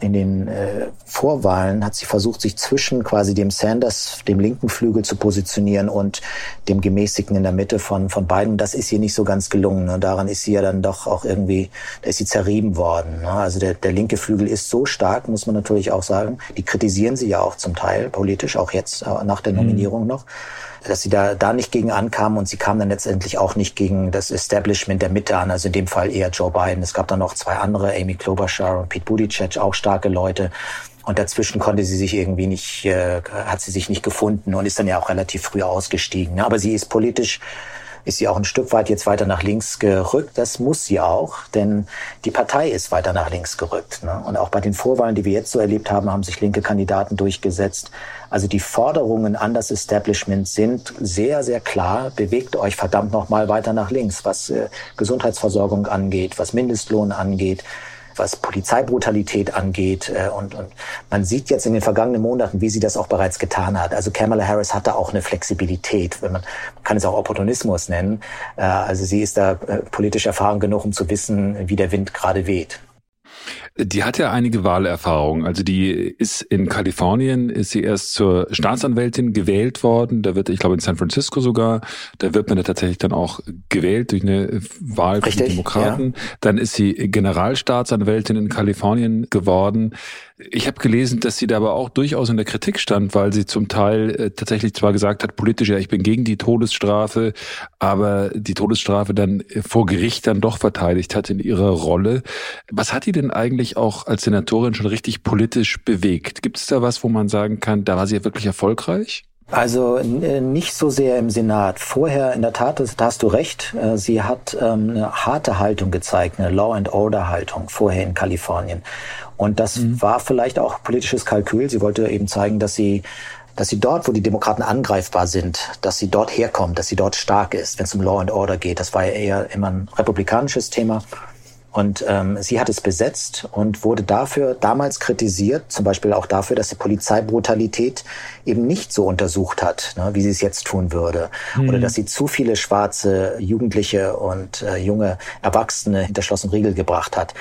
in den äh, Vorwahlen hat sie versucht, sich zwischen quasi dem Sanders, dem linken Flügel zu positionieren und dem gemäßigten in der Mitte von, von beiden. Das ist ihr nicht so ganz gelungen. Und daran ist sie ja dann doch auch irgendwie, da ist sie zerrieben worden. Ne? Also der, der linke Flügel ist so stark, muss man natürlich auch sagen. Die kritisieren sie ja auch zum Teil politisch, auch jetzt äh, nach der mhm. Nominierung noch dass sie da, da nicht gegen ankamen und sie kamen dann letztendlich auch nicht gegen das Establishment der Mitte an, also in dem Fall eher Joe Biden. Es gab dann noch zwei andere, Amy Klobuchar und Pete Buttigieg, auch starke Leute. Und dazwischen konnte sie sich irgendwie nicht, äh, hat sie sich nicht gefunden und ist dann ja auch relativ früh ausgestiegen. Ne? Aber sie ist politisch ist sie auch ein Stück weit jetzt weiter nach links gerückt. Das muss sie auch, denn die Partei ist weiter nach links gerückt. Ne? Und auch bei den Vorwahlen, die wir jetzt so erlebt haben, haben sich linke Kandidaten durchgesetzt. Also die Forderungen an das Establishment sind sehr, sehr klar. Bewegt euch verdammt noch mal weiter nach links, was äh, Gesundheitsversorgung angeht, was Mindestlohn angeht was Polizeibrutalität angeht. Äh, und, und man sieht jetzt in den vergangenen Monaten, wie sie das auch bereits getan hat. Also Kamala Harris hatte auch eine Flexibilität, wenn man, man kann es auch Opportunismus nennen. Äh, also sie ist da äh, politisch erfahren genug, um zu wissen, wie der Wind gerade weht. Die hat ja einige Wahlerfahrungen. Also die ist in Kalifornien, ist sie erst zur Staatsanwältin gewählt worden. Da wird, ich glaube in San Francisco sogar, da wird man ja tatsächlich dann auch gewählt durch eine Wahl die Demokraten. Ja. Dann ist sie Generalstaatsanwältin in Kalifornien geworden. Ich habe gelesen, dass sie da aber auch durchaus in der Kritik stand, weil sie zum Teil äh, tatsächlich zwar gesagt hat, politisch, ja, ich bin gegen die Todesstrafe, aber die Todesstrafe dann vor Gericht dann doch verteidigt hat in ihrer Rolle. Was hat die denn eigentlich auch als Senatorin schon richtig politisch bewegt? Gibt es da was, wo man sagen kann, da war sie ja wirklich erfolgreich? Also äh, nicht so sehr im Senat. Vorher, in der Tat, da hast du recht, äh, sie hat ähm, eine harte Haltung gezeigt, eine Law and Order Haltung vorher in Kalifornien. Und das mhm. war vielleicht auch politisches Kalkül. Sie wollte eben zeigen, dass sie dass sie dort, wo die Demokraten angreifbar sind, dass sie dort herkommt, dass sie dort stark ist, wenn es um Law and Order geht. Das war ja eher immer ein republikanisches Thema. Und ähm, sie hat es besetzt und wurde dafür damals kritisiert, zum Beispiel auch dafür, dass sie Polizeibrutalität eben nicht so untersucht hat, ne, wie sie es jetzt tun würde. Mhm. Oder dass sie zu viele schwarze Jugendliche und äh, junge Erwachsene hinter Schloss und Riegel gebracht hat.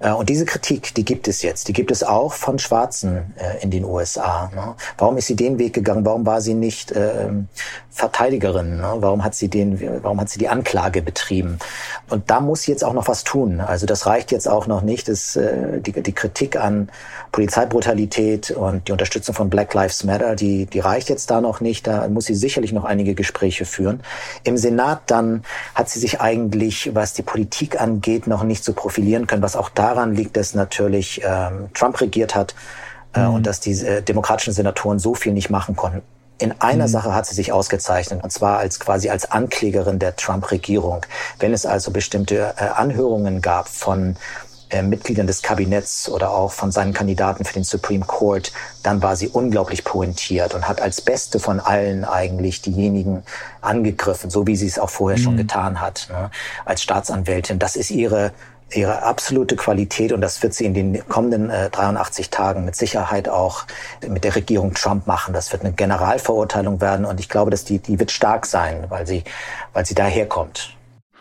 Äh, und diese Kritik, die gibt es jetzt. Die gibt es auch von Schwarzen äh, in den USA. Ne? Warum ist sie den Weg gegangen? Warum war sie nicht äh, Verteidigerin? Ne? Warum hat sie den, warum hat sie die Anklage betrieben? Und da muss sie jetzt auch noch was tun. Also das reicht jetzt auch noch nicht. Das, äh, die, die Kritik an Polizeibrutalität und die Unterstützung von Black Lives Matter, die, die reicht jetzt da noch nicht. Da muss sie sicherlich noch einige Gespräche führen. Im Senat dann hat sie sich eigentlich, was die Politik angeht, noch nicht so profilieren können, was auch daran liegt, dass natürlich ähm, Trump regiert hat äh, mhm. und dass die äh, demokratischen Senatoren so viel nicht machen konnten. In einer mhm. Sache hat sie sich ausgezeichnet, und zwar als quasi als Anklägerin der Trump-Regierung. Wenn es also bestimmte äh, Anhörungen gab von äh, Mitgliedern des Kabinetts oder auch von seinen Kandidaten für den Supreme Court, dann war sie unglaublich pointiert und hat als beste von allen eigentlich diejenigen angegriffen, so wie sie es auch vorher mhm. schon getan hat, ne, als Staatsanwältin. Das ist ihre ihre absolute Qualität und das wird sie in den kommenden äh, 83 Tagen mit Sicherheit auch mit der Regierung Trump machen. Das wird eine Generalverurteilung werden und ich glaube, dass die die wird stark sein, weil sie weil sie daherkommt.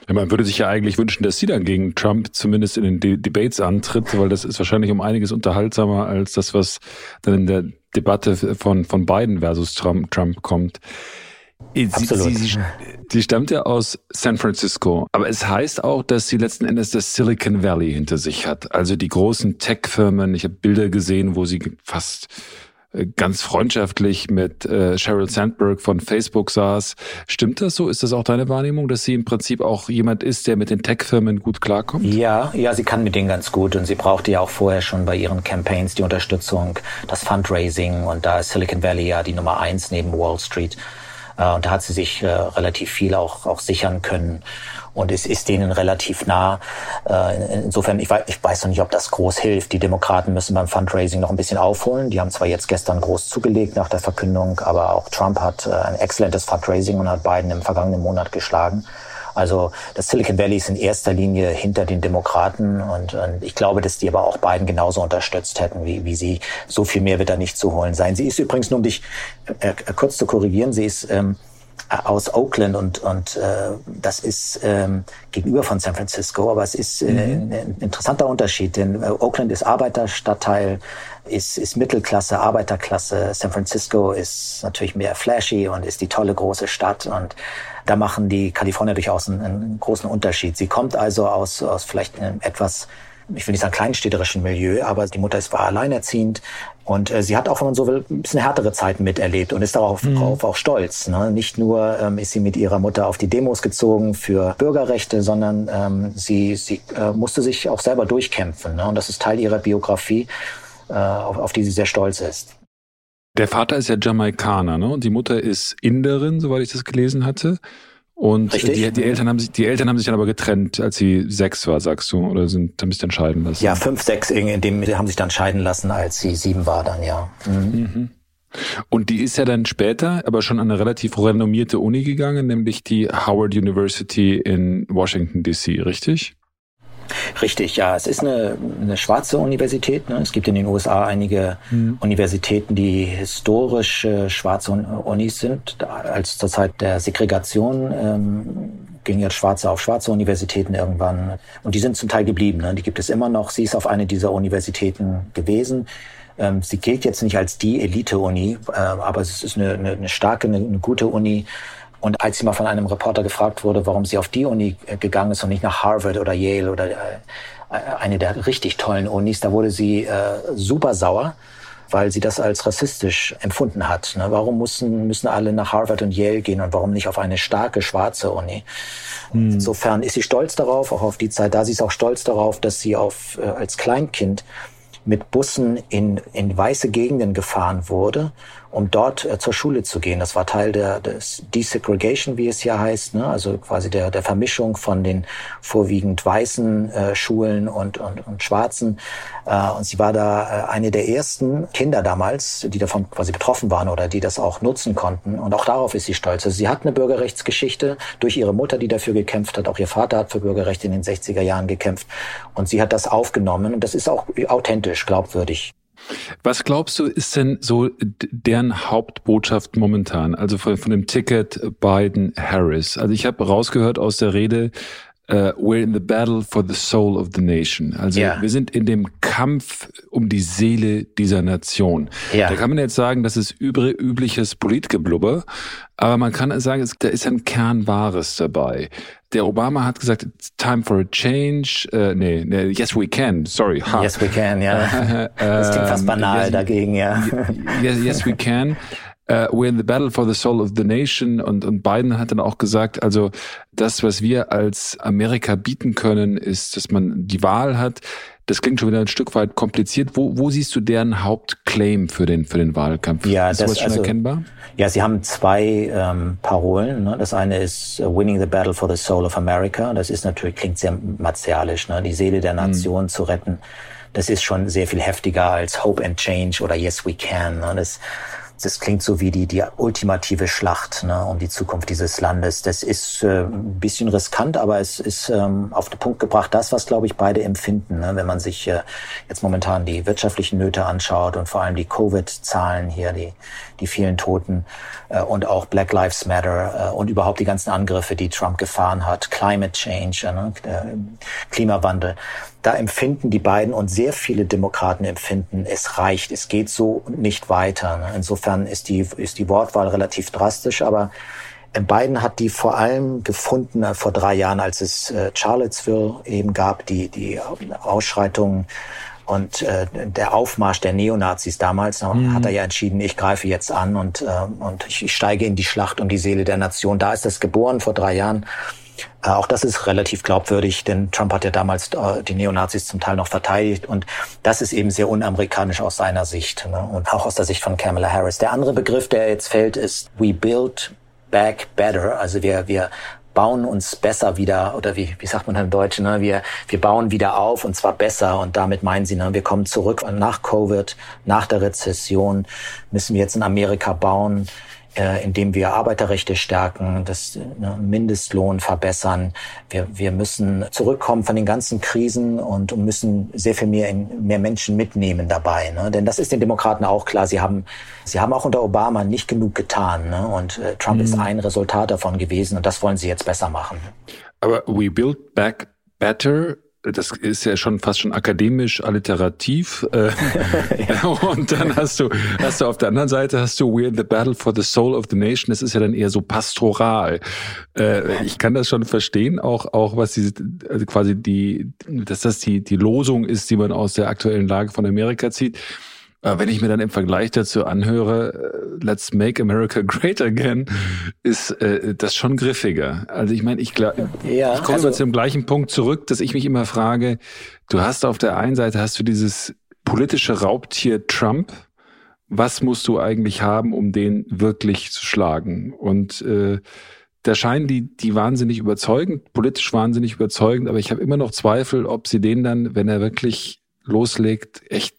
Ja, man würde sich ja eigentlich wünschen, dass sie dann gegen Trump zumindest in den De Debates antritt, weil das ist wahrscheinlich um einiges unterhaltsamer als das, was dann in der Debatte von, von Biden versus Trump, Trump kommt. Sie, sie, sie, sie, stammt ja aus San Francisco, aber es heißt auch, dass sie letzten Endes das Silicon Valley hinter sich hat. Also die großen Tech-Firmen. Ich habe Bilder gesehen, wo sie fast ganz freundschaftlich mit äh, Sheryl Sandberg von Facebook saß. Stimmt das so? Ist das auch deine Wahrnehmung, dass sie im Prinzip auch jemand ist, der mit den Tech-Firmen gut klarkommt? Ja, ja, sie kann mit denen ganz gut und sie brauchte ja auch vorher schon bei ihren Campaigns die Unterstützung, das Fundraising und da ist Silicon Valley ja die Nummer eins neben Wall Street. Äh, und da hat sie sich äh, relativ viel auch, auch sichern können und es ist denen relativ nah. Äh, insofern, ich weiß, ich weiß noch nicht, ob das groß hilft. Die Demokraten müssen beim Fundraising noch ein bisschen aufholen. Die haben zwar jetzt gestern groß zugelegt nach der Verkündung, aber auch Trump hat ein exzellentes Fundraising und hat Biden im vergangenen Monat geschlagen. Also das Silicon Valley ist in erster Linie hinter den Demokraten und, und ich glaube, dass die aber auch Biden genauso unterstützt hätten wie, wie sie. So viel mehr wird da nicht zu holen sein. Sie ist übrigens, nur um dich äh, kurz zu korrigieren, sie ist ähm, aus Oakland und, und äh, das ist ähm, gegenüber von San Francisco, aber es ist äh, mhm. ein interessanter Unterschied, denn äh, Oakland ist Arbeiterstadtteil, ist, ist Mittelklasse, Arbeiterklasse, San Francisco ist natürlich mehr flashy und ist die tolle große Stadt und da machen die Kalifornier durchaus einen, einen großen Unterschied. Sie kommt also aus, aus vielleicht einem etwas ich will nicht sagen kleinstädterischen Milieu, aber die Mutter ist war alleinerziehend und äh, sie hat auch, wenn man so will, ein bisschen härtere Zeiten miterlebt und ist darauf mhm. auch stolz. Ne? Nicht nur ähm, ist sie mit ihrer Mutter auf die Demos gezogen für Bürgerrechte, sondern ähm, sie, sie äh, musste sich auch selber durchkämpfen. Ne? Und das ist Teil ihrer Biografie, äh, auf, auf die sie sehr stolz ist. Der Vater ist ja Jamaikaner, ne? Und die Mutter ist Inderin, soweit ich das gelesen hatte. Und die, die, Eltern haben sich, die Eltern haben sich dann aber getrennt, als sie sechs war, sagst du, oder sind, haben sich dann scheiden lassen? Ja, fünf, sechs, in dem haben sich dann scheiden lassen, als sie sieben war dann, ja. Mhm. Mhm. Und die ist ja dann später aber schon an eine relativ renommierte Uni gegangen, nämlich die Howard University in Washington DC, richtig? Richtig, ja. Es ist eine, eine schwarze Universität. Ne? Es gibt in den USA einige mhm. Universitäten, die historisch äh, schwarze Unis sind. Als zur Zeit der Segregation ähm, gingen jetzt Schwarze auf schwarze Universitäten irgendwann. Und die sind zum Teil geblieben. Ne? Die gibt es immer noch. Sie ist auf eine dieser Universitäten gewesen. Ähm, sie gilt jetzt nicht als die Elite-Uni, äh, aber es ist eine, eine, eine starke, eine, eine gute Uni und als sie mal von einem Reporter gefragt wurde, warum sie auf die Uni gegangen ist und nicht nach Harvard oder Yale oder äh, eine der richtig tollen Unis, da wurde sie äh, super sauer, weil sie das als rassistisch empfunden hat. Ne? Warum müssen, müssen alle nach Harvard und Yale gehen und warum nicht auf eine starke schwarze Uni? Hm. Insofern ist sie stolz darauf, auch auf die Zeit da. Sie ist auch stolz darauf, dass sie auf, äh, als Kleinkind mit Bussen in, in weiße Gegenden gefahren wurde um dort äh, zur Schule zu gehen. Das war Teil der des Desegregation, wie es hier heißt, ne? also quasi der, der Vermischung von den vorwiegend weißen äh, Schulen und, und, und schwarzen. Äh, und sie war da äh, eine der ersten Kinder damals, die davon quasi betroffen waren oder die das auch nutzen konnten. Und auch darauf ist sie stolz. Also sie hat eine Bürgerrechtsgeschichte durch ihre Mutter, die dafür gekämpft hat. Auch ihr Vater hat für Bürgerrechte in den 60er Jahren gekämpft. Und sie hat das aufgenommen. Und das ist auch authentisch, glaubwürdig. Was glaubst du, ist denn so deren Hauptbotschaft momentan? Also von, von dem Ticket Biden-Harris. Also ich habe rausgehört aus der Rede, uh, we're in the battle for the soul of the nation. Also ja. wir sind in dem Kampf um die Seele dieser Nation. Ja. Da kann man jetzt sagen, das ist übri übliches Politgeblubber, aber man kann sagen, es, da ist ein Kern Wahres dabei. Der Obama hat gesagt, it's time for a change. Uh, nee, nee, yes we can. Sorry. Ha. Yes we can, ja. das klingt fast banal yes, dagegen, ja. Yes, yes we can uh, we're in the battle for the soul of the nation und, und Biden hat dann auch gesagt, also das, was wir als Amerika bieten können, ist, dass man die Wahl hat. Das klingt schon wieder ein Stück weit kompliziert. Wo, wo siehst du deren Hauptclaim für den, für den Wahlkampf? Ja, ist das, das schon also, erkennbar? Ja, sie haben zwei ähm, Parolen. Ne? Das eine ist uh, Winning the Battle for the Soul of America. Das ist natürlich, klingt sehr martialisch, ne? die Seele der Nation mhm. zu retten. Das ist schon sehr viel heftiger als Hope and Change oder Yes We Can. Ne? Das, das klingt so wie die, die ultimative Schlacht ne, um die Zukunft dieses Landes. Das ist äh, ein bisschen riskant, aber es ist ähm, auf den Punkt gebracht, das, was, glaube ich, beide empfinden. Ne, wenn man sich äh, jetzt momentan die wirtschaftlichen Nöte anschaut und vor allem die Covid-Zahlen hier, die, die vielen Toten äh, und auch Black Lives Matter äh, und überhaupt die ganzen Angriffe, die Trump gefahren hat, Climate Change, äh, ne, Klimawandel da empfinden die beiden und sehr viele Demokraten empfinden, es reicht, es geht so nicht weiter. Ne? Insofern ist die, ist die Wortwahl relativ drastisch, aber Biden hat die vor allem gefunden äh, vor drei Jahren, als es äh, Charlottesville eben gab, die, die Ausschreitungen und äh, der Aufmarsch der Neonazis damals, mhm. hat er ja entschieden, ich greife jetzt an und, äh, und ich, ich steige in die Schlacht um die Seele der Nation. Da ist das geboren vor drei Jahren. Äh, auch das ist relativ glaubwürdig, denn Trump hat ja damals äh, die Neonazis zum Teil noch verteidigt und das ist eben sehr unamerikanisch aus seiner Sicht ne? und auch aus der Sicht von Kamala Harris. Der andere Begriff, der jetzt fällt, ist We Build Back Better. Also wir, wir bauen uns besser wieder, oder wie, wie sagt man im Deutschen, ne? wir, wir bauen wieder auf und zwar besser und damit meinen sie, ne? wir kommen zurück nach Covid, nach der Rezession, müssen wir jetzt in Amerika bauen, äh, indem wir Arbeiterrechte stärken, das ne, Mindestlohn verbessern. Wir, wir müssen zurückkommen von den ganzen Krisen und müssen sehr viel mehr, mehr Menschen mitnehmen dabei. Ne? Denn das ist den Demokraten auch klar. Sie haben, sie haben auch unter Obama nicht genug getan. Ne? Und äh, Trump mhm. ist ein Resultat davon gewesen und das wollen sie jetzt besser machen. Aber we build back better das ist ja schon fast schon akademisch alliterativ. Äh, [LAUGHS] [LAUGHS] und dann hast du, hast du auf der anderen Seite hast du We're in the Battle for the Soul of the Nation. Das ist ja dann eher so pastoral. Äh, ich kann das schon verstehen, auch, auch was diese, also quasi die, dass das die, die Losung ist, die man aus der aktuellen Lage von Amerika zieht. Aber wenn ich mir dann im Vergleich dazu anhöre, äh, Let's Make America [LAUGHS] Great Again, ist äh, das schon griffiger. Also ich meine, ich, glaube, ja, ich komme also, zu dem gleichen Punkt zurück, dass ich mich immer frage, du hast auf der einen Seite hast du dieses politische Raubtier Trump, was musst du eigentlich haben, um den wirklich zu schlagen? Und äh, da scheinen die, die wahnsinnig überzeugend, politisch wahnsinnig überzeugend, aber ich habe immer noch Zweifel, ob sie den dann, wenn er wirklich loslegt, echt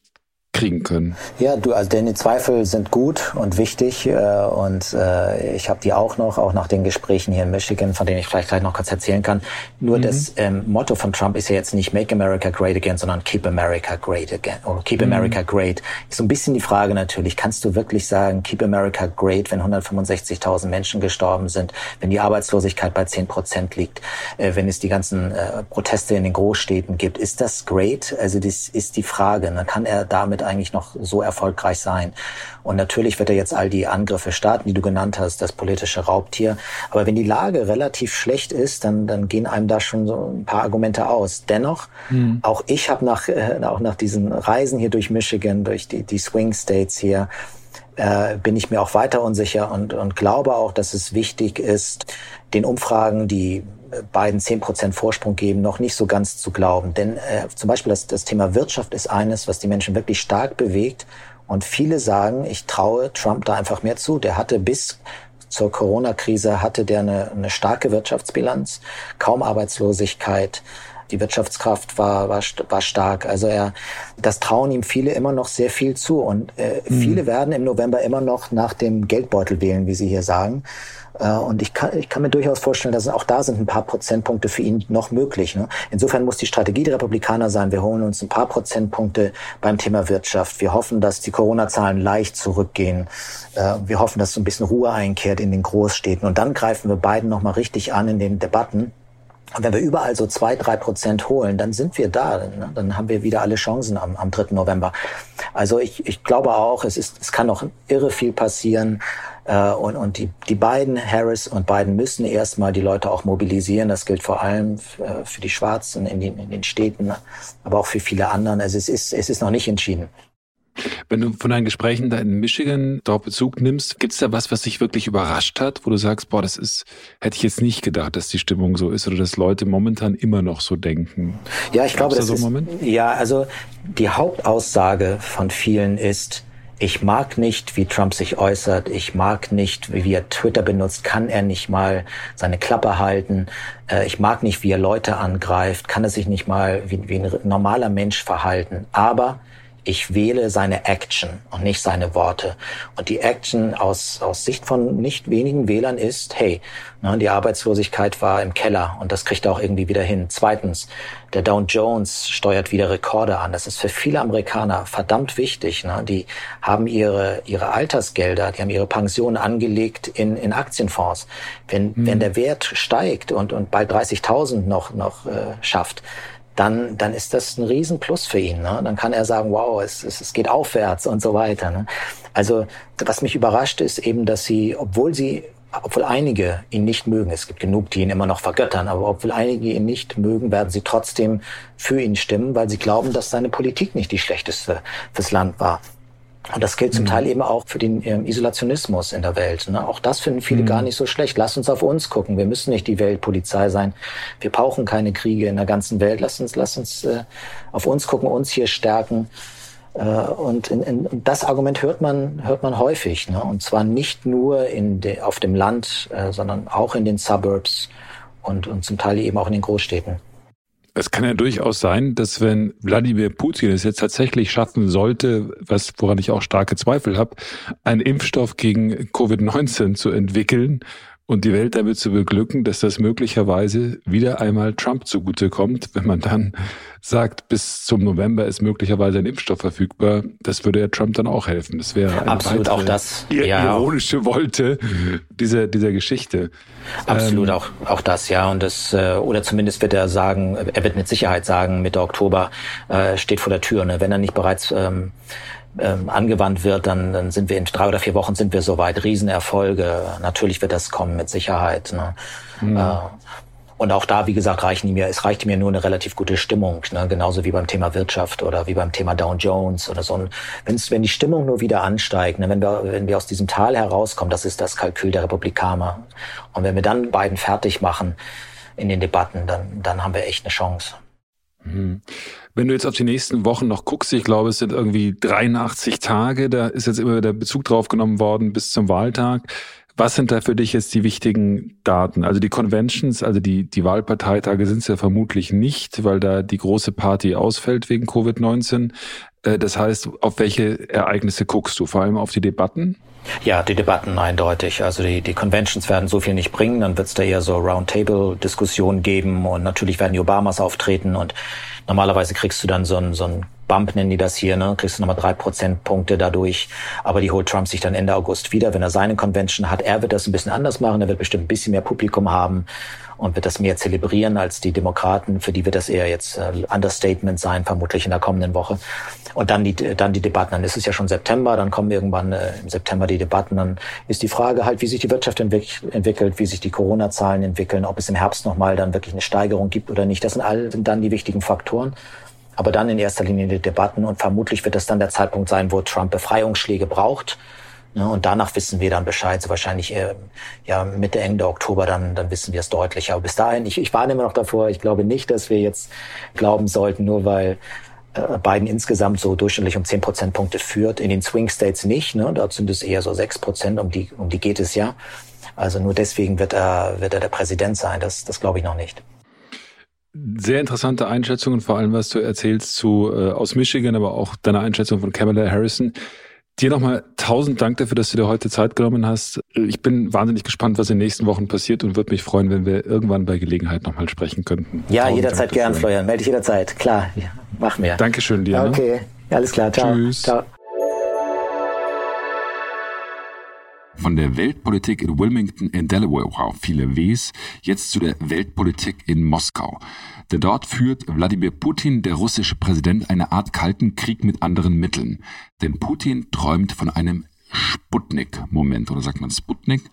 kriegen können. Ja, du, also denn die Zweifel sind gut und wichtig äh, und äh, ich habe die auch noch, auch nach den Gesprächen hier in Michigan, von denen ich vielleicht gleich noch kurz erzählen kann. Nur mhm. das ähm, Motto von Trump ist ja jetzt nicht Make America Great Again, sondern Keep America Great Again oder Keep mhm. America Great. Ist so ein bisschen die Frage natürlich, kannst du wirklich sagen Keep America Great, wenn 165.000 Menschen gestorben sind, wenn die Arbeitslosigkeit bei 10 Prozent liegt, äh, wenn es die ganzen äh, Proteste in den Großstädten gibt, ist das great? Also das ist die Frage. Ne? Kann er damit eigentlich noch so erfolgreich sein? Und natürlich wird er jetzt all die Angriffe starten, die du genannt hast, das politische Raubtier. Aber wenn die Lage relativ schlecht ist, dann, dann gehen einem da schon so ein paar Argumente aus. Dennoch, mhm. auch ich habe nach, äh, auch nach diesen Reisen hier durch Michigan, durch die, die Swing States hier, äh, bin ich mir auch weiter unsicher und, und glaube auch, dass es wichtig ist, den Umfragen, die beiden zehn Prozent Vorsprung geben, noch nicht so ganz zu glauben. Denn äh, zum Beispiel das, das Thema Wirtschaft ist eines, was die Menschen wirklich stark bewegt. Und viele sagen, ich traue Trump da einfach mehr zu. Der hatte bis zur Corona-Krise hatte der eine, eine starke Wirtschaftsbilanz, kaum Arbeitslosigkeit, die Wirtschaftskraft war, war, war stark. Also er, das trauen ihm viele immer noch sehr viel zu. Und äh, mhm. viele werden im November immer noch nach dem Geldbeutel wählen, wie Sie hier sagen. Äh, und ich kann, ich kann mir durchaus vorstellen, dass auch da sind ein paar Prozentpunkte für ihn noch möglich. Ne? Insofern muss die Strategie der Republikaner sein, wir holen uns ein paar Prozentpunkte beim Thema Wirtschaft. Wir hoffen, dass die Corona-Zahlen leicht zurückgehen. Äh, wir hoffen, dass so ein bisschen Ruhe einkehrt in den Großstädten. Und dann greifen wir beiden nochmal richtig an in den Debatten Und wenn wir überall so zwei, drei Prozent holen, dann sind wir da. Ne? Dann haben wir wieder alle Chancen am, am 3. November. Also ich, ich glaube auch, es, ist, es kann noch irre viel passieren. Äh, und und die, die beiden, Harris und Biden, müssen erstmal die Leute auch mobilisieren. Das gilt vor allem für, für die Schwarzen in den, in den Städten, aber auch für viele anderen. Also es ist, es ist noch nicht entschieden. Wenn du von deinen Gesprächen da in Michigan darauf Bezug nimmst, gibt es da was, was dich wirklich überrascht hat, wo du sagst, boah, das ist, hätte ich jetzt nicht gedacht, dass die Stimmung so ist oder dass Leute momentan immer noch so denken? Ja, ich glaube, das da so ist, Moment? ja, also die Hauptaussage von vielen ist, ich mag nicht, wie Trump sich äußert. Ich mag nicht, wie er Twitter benutzt. Kann er nicht mal seine Klappe halten? Äh, ich mag nicht, wie er Leute angreift. Kann er sich nicht mal wie, wie ein normaler Mensch verhalten? Aber ich wähle seine Action und nicht seine Worte. Und die Action aus, aus Sicht von nicht wenigen Wählern ist, hey, ne, die Arbeitslosigkeit war im Keller und das kriegt er auch irgendwie wieder hin. Zweitens, der Dow Jones steuert wieder Rekorde an. Das ist für viele Amerikaner verdammt wichtig. Ne? Die haben ihre, ihre Altersgelder, die haben ihre Pensionen angelegt in, in Aktienfonds. Wenn, mhm. wenn der Wert steigt und, und bald 30.000 noch, noch äh, schafft, dann, dann ist das ein Riesenplus für ihn. Ne? Dann kann er sagen, wow, es, es, es geht aufwärts und so weiter. Ne? Also was mich überrascht ist eben, dass sie, obwohl sie obwohl einige ihn nicht mögen, es gibt genug, die ihn immer noch vergöttern, aber obwohl einige ihn nicht mögen, werden sie trotzdem für ihn stimmen, weil sie glauben, dass seine Politik nicht die schlechteste fürs Land war. Und das gilt zum mhm. Teil eben auch für den ähm, Isolationismus in der Welt. Ne? Auch das finden viele mhm. gar nicht so schlecht. Lass uns auf uns gucken. Wir müssen nicht die Weltpolizei sein. Wir brauchen keine Kriege in der ganzen Welt. Lass uns, lass uns äh, auf uns gucken, uns hier stärken. Äh, und in, in, das Argument hört man, hört man häufig. Ne? Und zwar nicht nur in de, auf dem Land, äh, sondern auch in den Suburbs und, und zum Teil eben auch in den Großstädten. Es kann ja durchaus sein, dass wenn Wladimir Putin es jetzt tatsächlich schaffen sollte, was woran ich auch starke Zweifel habe, einen Impfstoff gegen Covid-19 zu entwickeln und die Welt damit zu beglücken, dass das möglicherweise wieder einmal Trump zugutekommt, wenn man dann sagt, bis zum November ist möglicherweise ein Impfstoff verfügbar, das würde ja Trump dann auch helfen. Das wäre eine Absolut auch das ja. ironische Wolte dieser, dieser Geschichte. Absolut ähm, auch, auch das, ja. Und das, äh, oder zumindest wird er sagen, er wird mit Sicherheit sagen, Mitte Oktober äh, steht vor der Tür. Ne? Wenn er nicht bereits ähm, ähm, angewandt wird, dann, dann sind wir in drei oder vier Wochen sind wir soweit. Riesenerfolge. Natürlich wird das kommen mit Sicherheit. Ne? Mhm. Äh, und auch da, wie gesagt, reichen mir, es reicht mir nur eine relativ gute Stimmung, ne? genauso wie beim Thema Wirtschaft oder wie beim Thema Dow Jones oder so. Und wenn's, wenn die Stimmung nur wieder ansteigt, ne? wenn, wir, wenn wir aus diesem Tal herauskommen, das ist das Kalkül der Republikaner. Und wenn wir dann beiden fertig machen in den Debatten, dann, dann haben wir echt eine Chance. Mhm. Wenn du jetzt auf die nächsten Wochen noch guckst, ich glaube, es sind irgendwie 83 Tage, da ist jetzt immer wieder Bezug drauf genommen worden bis zum Wahltag. Was sind da für dich jetzt die wichtigen Daten? Also die Conventions, also die, die Wahlparteitage sind es ja vermutlich nicht, weil da die große Party ausfällt wegen Covid-19. Äh, das heißt, auf welche Ereignisse guckst du? Vor allem auf die Debatten? Ja, die Debatten eindeutig. Also die, die Conventions werden so viel nicht bringen. Dann wird es da eher so Roundtable-Diskussionen geben und natürlich werden die Obamas auftreten und normalerweise kriegst du dann so ein, so ein Bump nennen die das hier, ne? kriegst du nochmal drei Prozentpunkte dadurch. Aber die holt Trump sich dann Ende August wieder, wenn er seine Convention hat. Er wird das ein bisschen anders machen, er wird bestimmt ein bisschen mehr Publikum haben und wird das mehr zelebrieren als die Demokraten. Für die wird das eher jetzt äh, Understatement sein, vermutlich in der kommenden Woche. Und dann die, dann die Debatten. Dann ist es ja schon September, dann kommen irgendwann äh, im September die Debatten. Dann ist die Frage halt, wie sich die Wirtschaft entwick entwickelt, wie sich die Corona-Zahlen entwickeln, ob es im Herbst nochmal dann wirklich eine Steigerung gibt oder nicht. Das sind all sind dann die wichtigen Faktoren aber dann in erster Linie die Debatten und vermutlich wird das dann der Zeitpunkt sein, wo Trump Befreiungsschläge braucht. Ne, und danach wissen wir dann Bescheid, so wahrscheinlich äh, ja Mitte, Ende Oktober, dann, dann wissen wir es deutlicher. Aber bis dahin, ich, ich warne immer noch davor, ich glaube nicht, dass wir jetzt glauben sollten, nur weil äh, Biden insgesamt so durchschnittlich um 10 Prozentpunkte führt. In den Swing States nicht, ne? dort sind es eher so 6 Prozent, um die, um die geht es ja. Also nur deswegen wird er, wird er der Präsident sein, das, das glaube ich noch nicht. Sehr interessante Einschätzungen, vor allem was du erzählst zu äh, aus Michigan, aber auch deine Einschätzung von Kamala Harrison. Dir nochmal tausend Dank dafür, dass du dir heute Zeit genommen hast. Ich bin wahnsinnig gespannt, was in den nächsten Wochen passiert und würde mich freuen, wenn wir irgendwann bei Gelegenheit nochmal sprechen könnten. Ja, tausend jederzeit gern, Florian. Melde dich jederzeit. Klar, mach mir. Dankeschön dir. Ne? Okay, alles klar. Ciao. Tschüss. Ciao. Von der Weltpolitik in Wilmington in Delaware, wow, viele Ws, jetzt zu der Weltpolitik in Moskau. Denn dort führt Wladimir Putin, der russische Präsident, eine Art kalten Krieg mit anderen Mitteln. Denn Putin träumt von einem Sputnik-Moment, oder sagt man Sputnik?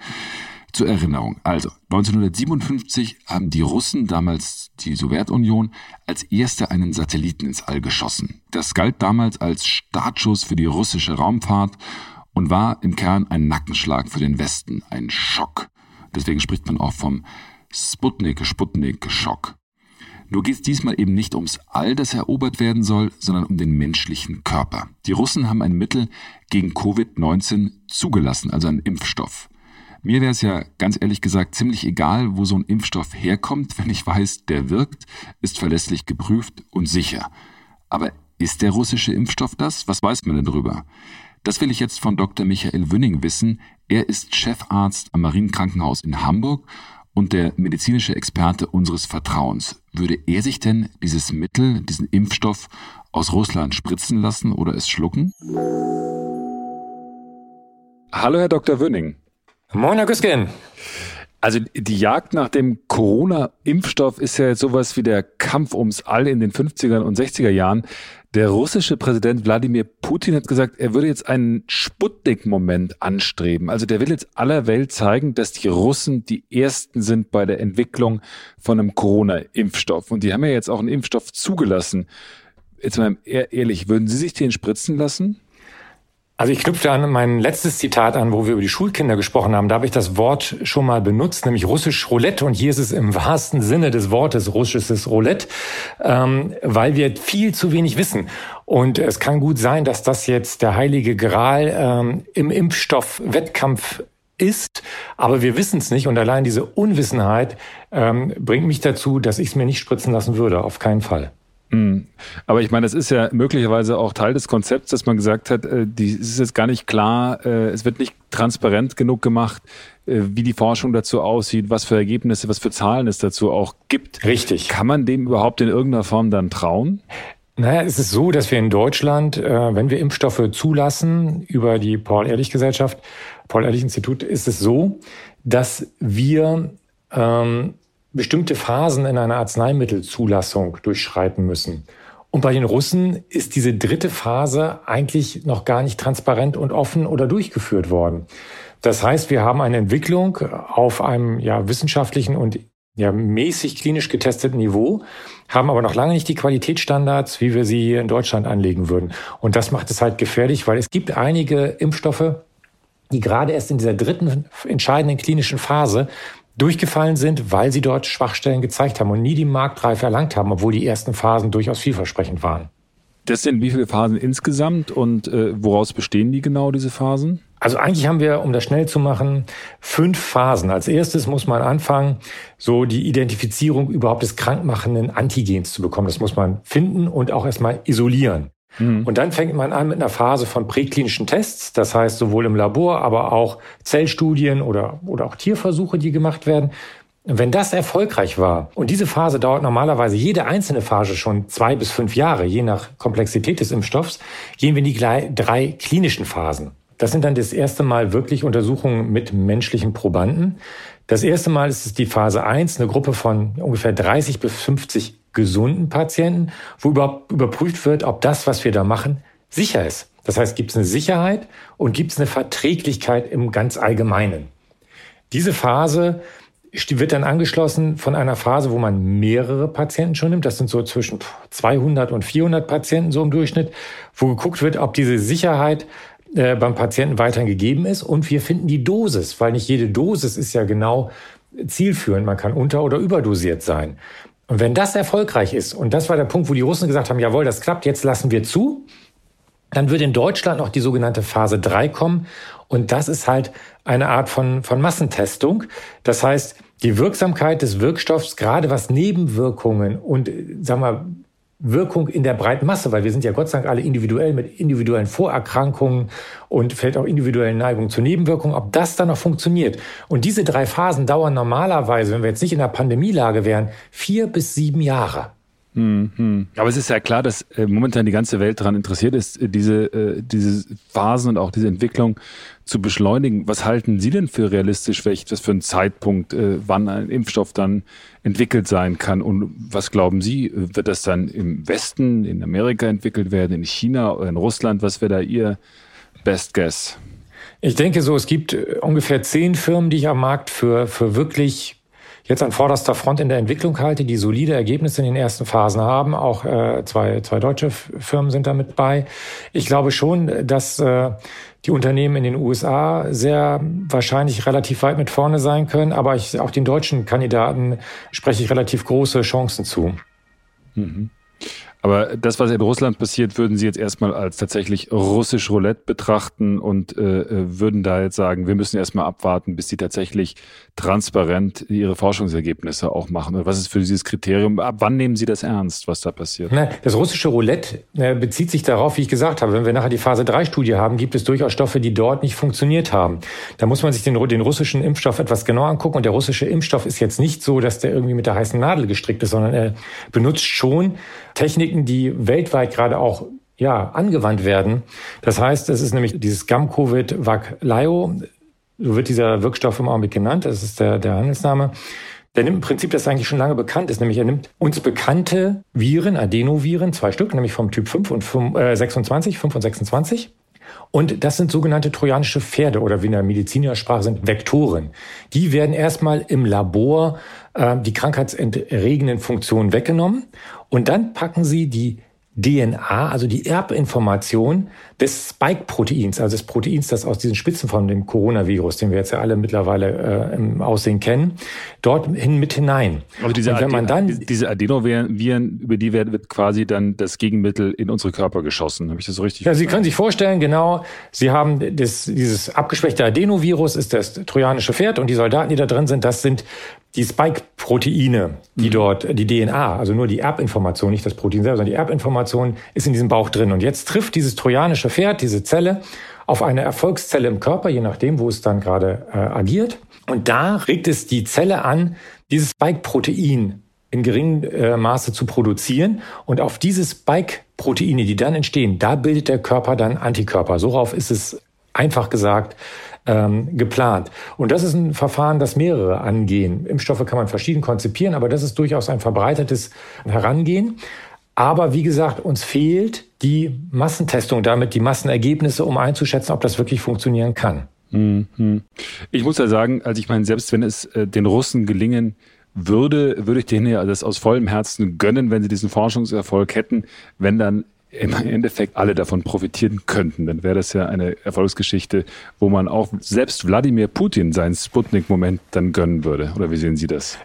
Zur Erinnerung. Also, 1957 haben die Russen, damals die Sowjetunion, als erste einen Satelliten ins All geschossen. Das galt damals als Startschuss für die russische Raumfahrt und war im Kern ein Nackenschlag für den Westen, ein Schock. Deswegen spricht man auch vom Sputnik-Sputnik-Schock. Nur geht es diesmal eben nicht ums All, das erobert werden soll, sondern um den menschlichen Körper. Die Russen haben ein Mittel gegen Covid-19 zugelassen, also einen Impfstoff. Mir wäre es ja ganz ehrlich gesagt ziemlich egal, wo so ein Impfstoff herkommt, wenn ich weiß, der wirkt, ist verlässlich geprüft und sicher. Aber ist der russische Impfstoff das? Was weiß man denn drüber? Das will ich jetzt von Dr. Michael Wünning wissen. Er ist Chefarzt am Marienkrankenhaus in Hamburg und der medizinische Experte unseres Vertrauens. Würde er sich denn dieses Mittel, diesen Impfstoff aus Russland spritzen lassen oder es schlucken? Hallo, Herr Dr. Wünning. Moin, Herr Güsken. Also die Jagd nach dem Corona-Impfstoff ist ja jetzt sowas wie der Kampf ums All in den 50er und 60er Jahren. Der russische Präsident Wladimir Putin hat gesagt, er würde jetzt einen Sputnik-Moment anstreben. Also der will jetzt aller Welt zeigen, dass die Russen die Ersten sind bei der Entwicklung von einem Corona-Impfstoff. Und die haben ja jetzt auch einen Impfstoff zugelassen. Jetzt mal ehrlich, würden Sie sich den spritzen lassen? Also ich knüpfte an mein letztes Zitat an, wo wir über die Schulkinder gesprochen haben. Da habe ich das Wort schon mal benutzt, nämlich russisch Roulette. Und hier ist es im wahrsten Sinne des Wortes russisches Roulette, ähm, weil wir viel zu wenig wissen. Und es kann gut sein, dass das jetzt der heilige Gral ähm, im Impfstoffwettkampf ist, aber wir wissen es nicht. Und allein diese Unwissenheit ähm, bringt mich dazu, dass ich es mir nicht spritzen lassen würde. Auf keinen Fall. Hm. Aber ich meine, das ist ja möglicherweise auch Teil des Konzepts, dass man gesagt hat, äh, die, es ist jetzt gar nicht klar, äh, es wird nicht transparent genug gemacht, äh, wie die Forschung dazu aussieht, was für Ergebnisse, was für Zahlen es dazu auch gibt. Richtig. Kann man dem überhaupt in irgendeiner Form dann trauen? Naja, es ist so, dass wir in Deutschland, wenn wir Impfstoffe zulassen über die Paul-Ehrlich-Gesellschaft, Paul-Ehrlich-Institut, ist es so, dass wir ähm, bestimmte Phasen in einer Arzneimittelzulassung durchschreiten müssen. Und bei den Russen ist diese dritte Phase eigentlich noch gar nicht transparent und offen oder durchgeführt worden. Das heißt, wir haben eine Entwicklung auf einem ja, wissenschaftlichen und ja, mäßig klinisch getesteten Niveau, haben aber noch lange nicht die Qualitätsstandards, wie wir sie hier in Deutschland anlegen würden. Und das macht es halt gefährlich, weil es gibt einige Impfstoffe, die gerade erst in dieser dritten entscheidenden klinischen Phase durchgefallen sind, weil sie dort Schwachstellen gezeigt haben und nie die Marktreife erlangt haben, obwohl die ersten Phasen durchaus vielversprechend waren. Das sind wie viele Phasen insgesamt und äh, woraus bestehen die genau, diese Phasen? Also eigentlich haben wir, um das schnell zu machen, fünf Phasen. Als erstes muss man anfangen, so die Identifizierung überhaupt des krankmachenden Antigens zu bekommen. Das muss man finden und auch erstmal isolieren. Mhm. Und dann fängt man an mit einer Phase von präklinischen Tests, das heißt sowohl im Labor, aber auch Zellstudien oder, oder auch Tierversuche, die gemacht werden. Wenn das erfolgreich war, und diese Phase dauert normalerweise jede einzelne Phase schon zwei bis fünf Jahre, je nach Komplexität des Impfstoffs, gehen wir in die drei klinischen Phasen. Das sind dann das erste Mal wirklich Untersuchungen mit menschlichen Probanden. Das erste Mal ist es die Phase 1, eine Gruppe von ungefähr 30 bis 50 gesunden Patienten, wo überhaupt überprüft wird, ob das, was wir da machen, sicher ist. Das heißt, gibt es eine Sicherheit und gibt es eine Verträglichkeit im ganz Allgemeinen. Diese Phase wird dann angeschlossen von einer Phase, wo man mehrere Patienten schon nimmt. Das sind so zwischen 200 und 400 Patienten so im Durchschnitt, wo geguckt wird, ob diese Sicherheit äh, beim Patienten weiterhin gegeben ist. Und wir finden die Dosis, weil nicht jede Dosis ist ja genau zielführend. Man kann unter- oder überdosiert sein. Und wenn das erfolgreich ist, und das war der Punkt, wo die Russen gesagt haben, jawohl, das klappt, jetzt lassen wir zu, dann wird in Deutschland noch die sogenannte Phase 3 kommen. Und das ist halt eine Art von, von Massentestung. Das heißt, die Wirksamkeit des Wirkstoffs, gerade was Nebenwirkungen und, sagen wir, Wirkung in der breiten Masse, weil wir sind ja Gott sei Dank alle individuell mit individuellen Vorerkrankungen und vielleicht auch individuellen Neigungen zu Nebenwirkungen, ob das dann noch funktioniert. Und diese drei Phasen dauern normalerweise, wenn wir jetzt nicht in der Pandemielage wären, vier bis sieben Jahre. Mhm. Aber es ist ja klar, dass äh, momentan die ganze Welt daran interessiert ist, äh, diese, äh, diese Phasen und auch diese Entwicklung zu beschleunigen. Was halten Sie denn für realistisch, welch, was für ein Zeitpunkt, wann ein Impfstoff dann entwickelt sein kann? Und was glauben Sie, wird das dann im Westen, in Amerika entwickelt werden, in China oder in Russland? Was wäre da Ihr Best Guess? Ich denke so, es gibt äh, ungefähr zehn Firmen, die ich am Markt für, für wirklich jetzt an vorderster Front in der Entwicklung halte, die solide Ergebnisse in den ersten Phasen haben. Auch äh, zwei, zwei deutsche Firmen sind damit bei. Ich glaube schon, dass äh, die Unternehmen in den USA sehr wahrscheinlich relativ weit mit vorne sein können, aber ich, auch den deutschen Kandidaten spreche ich relativ große Chancen zu. Mhm. Aber das, was in Russland passiert, würden Sie jetzt erstmal als tatsächlich russisch Roulette betrachten und äh, äh würden da jetzt sagen, wir müssen erstmal abwarten, bis Sie tatsächlich transparent ihre Forschungsergebnisse auch machen? Was ist für dieses Kriterium? Ab wann nehmen Sie das ernst, was da passiert? Das russische Roulette äh, bezieht sich darauf, wie ich gesagt habe, wenn wir nachher die Phase 3 Studie haben, gibt es durchaus Stoffe, die dort nicht funktioniert haben. Da muss man sich den, den russischen Impfstoff etwas genauer angucken. Und der russische Impfstoff ist jetzt nicht so, dass der irgendwie mit der heißen Nadel gestrickt ist, sondern er benutzt schon Techniken, die weltweit gerade auch ja, angewandt werden. Das heißt, es ist nämlich dieses Gam-Covid-Vac-Lio, so wird dieser Wirkstoff im Augenblick genannt, das ist der, der Handelsname. Der nimmt im Prinzip, das eigentlich schon lange bekannt ist, nämlich er nimmt uns bekannte Viren, Adenoviren, zwei Stück, nämlich vom Typ 5 und 5, äh, 26, 5 und 26. Und das sind sogenannte trojanische Pferde oder wie in der Medizinersprache sind Vektoren. Die werden erstmal im Labor äh, die krankheitserregenden Funktionen weggenommen und dann packen sie die DNA, also die Erbinformation des Spike-Proteins, also des Proteins, das aus diesen Spitzen von dem Coronavirus, den wir jetzt ja alle mittlerweile äh, im Aussehen kennen, dorthin mit hinein. Also diese, Und wenn man dann, diese Adenoviren, über die wird quasi dann das Gegenmittel in unsere Körper geschossen. Habe ich das so richtig Ja, Sie können sich vorstellen, genau, Sie haben das, dieses abgeschwächte Adenovirus, ist das trojanische Pferd und die Soldaten, die da drin sind, das sind die Spike-Proteine, die mhm. dort, die DNA, also nur die Erbinformation, nicht das Protein selber, sondern die Erbinformation ist in diesem Bauch drin. Und jetzt trifft dieses trojanische Pferd, diese Zelle, auf eine Erfolgszelle im Körper, je nachdem, wo es dann gerade äh, agiert. Und da regt es die Zelle an, dieses Spike-Protein in geringem äh, Maße zu produzieren. Und auf diese Spike-Proteine, die dann entstehen, da bildet der Körper dann Antikörper. Sorauf ist es einfach gesagt ähm, geplant. Und das ist ein Verfahren, das mehrere angehen. Impfstoffe kann man verschieden konzipieren, aber das ist durchaus ein verbreitetes Herangehen. Aber wie gesagt, uns fehlt die Massentestung, damit die Massenergebnisse, um einzuschätzen, ob das wirklich funktionieren kann. Mhm. Ich muss ja sagen, also ich meine, selbst wenn es äh, den Russen gelingen würde, würde ich denen ja das aus vollem Herzen gönnen, wenn sie diesen Forschungserfolg hätten, wenn dann im Endeffekt alle davon profitieren könnten, dann wäre das ja eine Erfolgsgeschichte, wo man auch selbst Wladimir Putin seinen Sputnik-Moment dann gönnen würde. Oder wie sehen Sie das?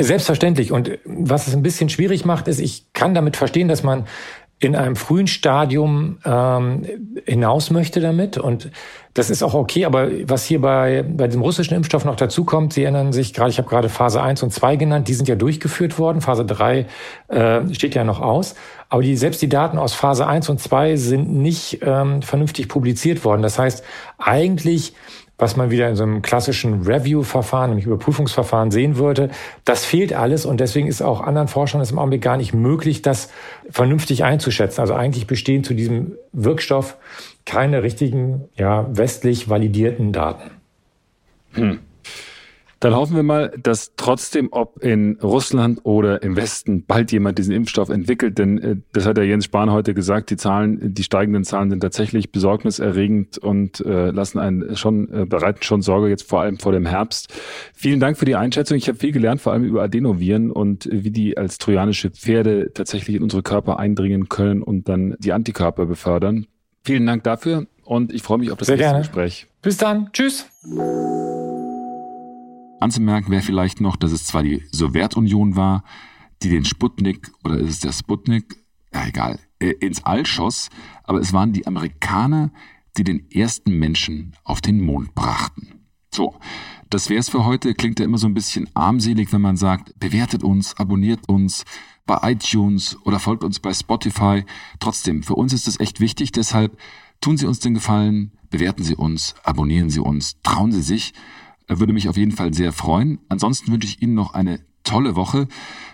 Selbstverständlich. Und was es ein bisschen schwierig macht, ist, ich kann damit verstehen, dass man in einem frühen Stadium ähm, hinaus möchte damit. Und das ist auch okay. Aber was hier bei, bei dem russischen Impfstoff noch dazu kommt, Sie erinnern sich gerade, ich habe gerade Phase 1 und 2 genannt, die sind ja durchgeführt worden. Phase 3 äh, steht ja noch aus. Aber die, selbst die Daten aus Phase 1 und 2 sind nicht ähm, vernünftig publiziert worden. Das heißt, eigentlich was man wieder in so einem klassischen Review-Verfahren, nämlich Überprüfungsverfahren sehen würde. Das fehlt alles und deswegen ist auch anderen Forschern es im Augenblick gar nicht möglich, das vernünftig einzuschätzen. Also eigentlich bestehen zu diesem Wirkstoff keine richtigen, ja, westlich validierten Daten. Hm. Dann hoffen wir mal, dass trotzdem, ob in Russland oder im Westen, bald jemand diesen Impfstoff entwickelt. Denn äh, das hat ja Jens Spahn heute gesagt, die Zahlen, die steigenden Zahlen sind tatsächlich besorgniserregend und äh, lassen einen schon, äh, bereiten schon Sorge jetzt vor allem vor dem Herbst. Vielen Dank für die Einschätzung. Ich habe viel gelernt, vor allem über Adenoviren und wie die als trojanische Pferde tatsächlich in unsere Körper eindringen können und dann die Antikörper befördern. Vielen Dank dafür und ich freue mich auf das Sehr nächste gerne. Gespräch. Bis dann. Tschüss. Anzumerken wäre vielleicht noch, dass es zwar die Sowjetunion war, die den Sputnik, oder ist es der Sputnik, ja egal, äh, ins All schoss, aber es waren die Amerikaner, die den ersten Menschen auf den Mond brachten. So, das wär's für heute. Klingt ja immer so ein bisschen armselig, wenn man sagt, bewertet uns, abonniert uns bei iTunes oder folgt uns bei Spotify. Trotzdem, für uns ist es echt wichtig, deshalb tun Sie uns den Gefallen, bewerten Sie uns, abonnieren Sie uns, trauen Sie sich. Würde mich auf jeden Fall sehr freuen. Ansonsten wünsche ich Ihnen noch eine tolle Woche.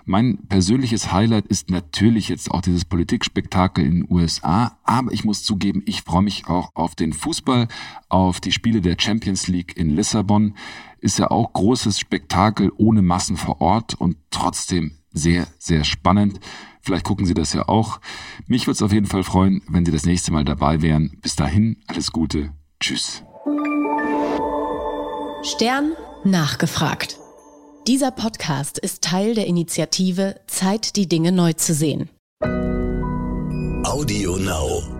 Mein persönliches Highlight ist natürlich jetzt auch dieses Politikspektakel in den USA, aber ich muss zugeben, ich freue mich auch auf den Fußball, auf die Spiele der Champions League in Lissabon. Ist ja auch großes Spektakel ohne Massen vor Ort und trotzdem sehr, sehr spannend. Vielleicht gucken Sie das ja auch. Mich würde es auf jeden Fall freuen, wenn Sie das nächste Mal dabei wären. Bis dahin, alles Gute. Tschüss. Stern nachgefragt. Dieser Podcast ist Teil der Initiative Zeit, die Dinge neu zu sehen. Audio Now.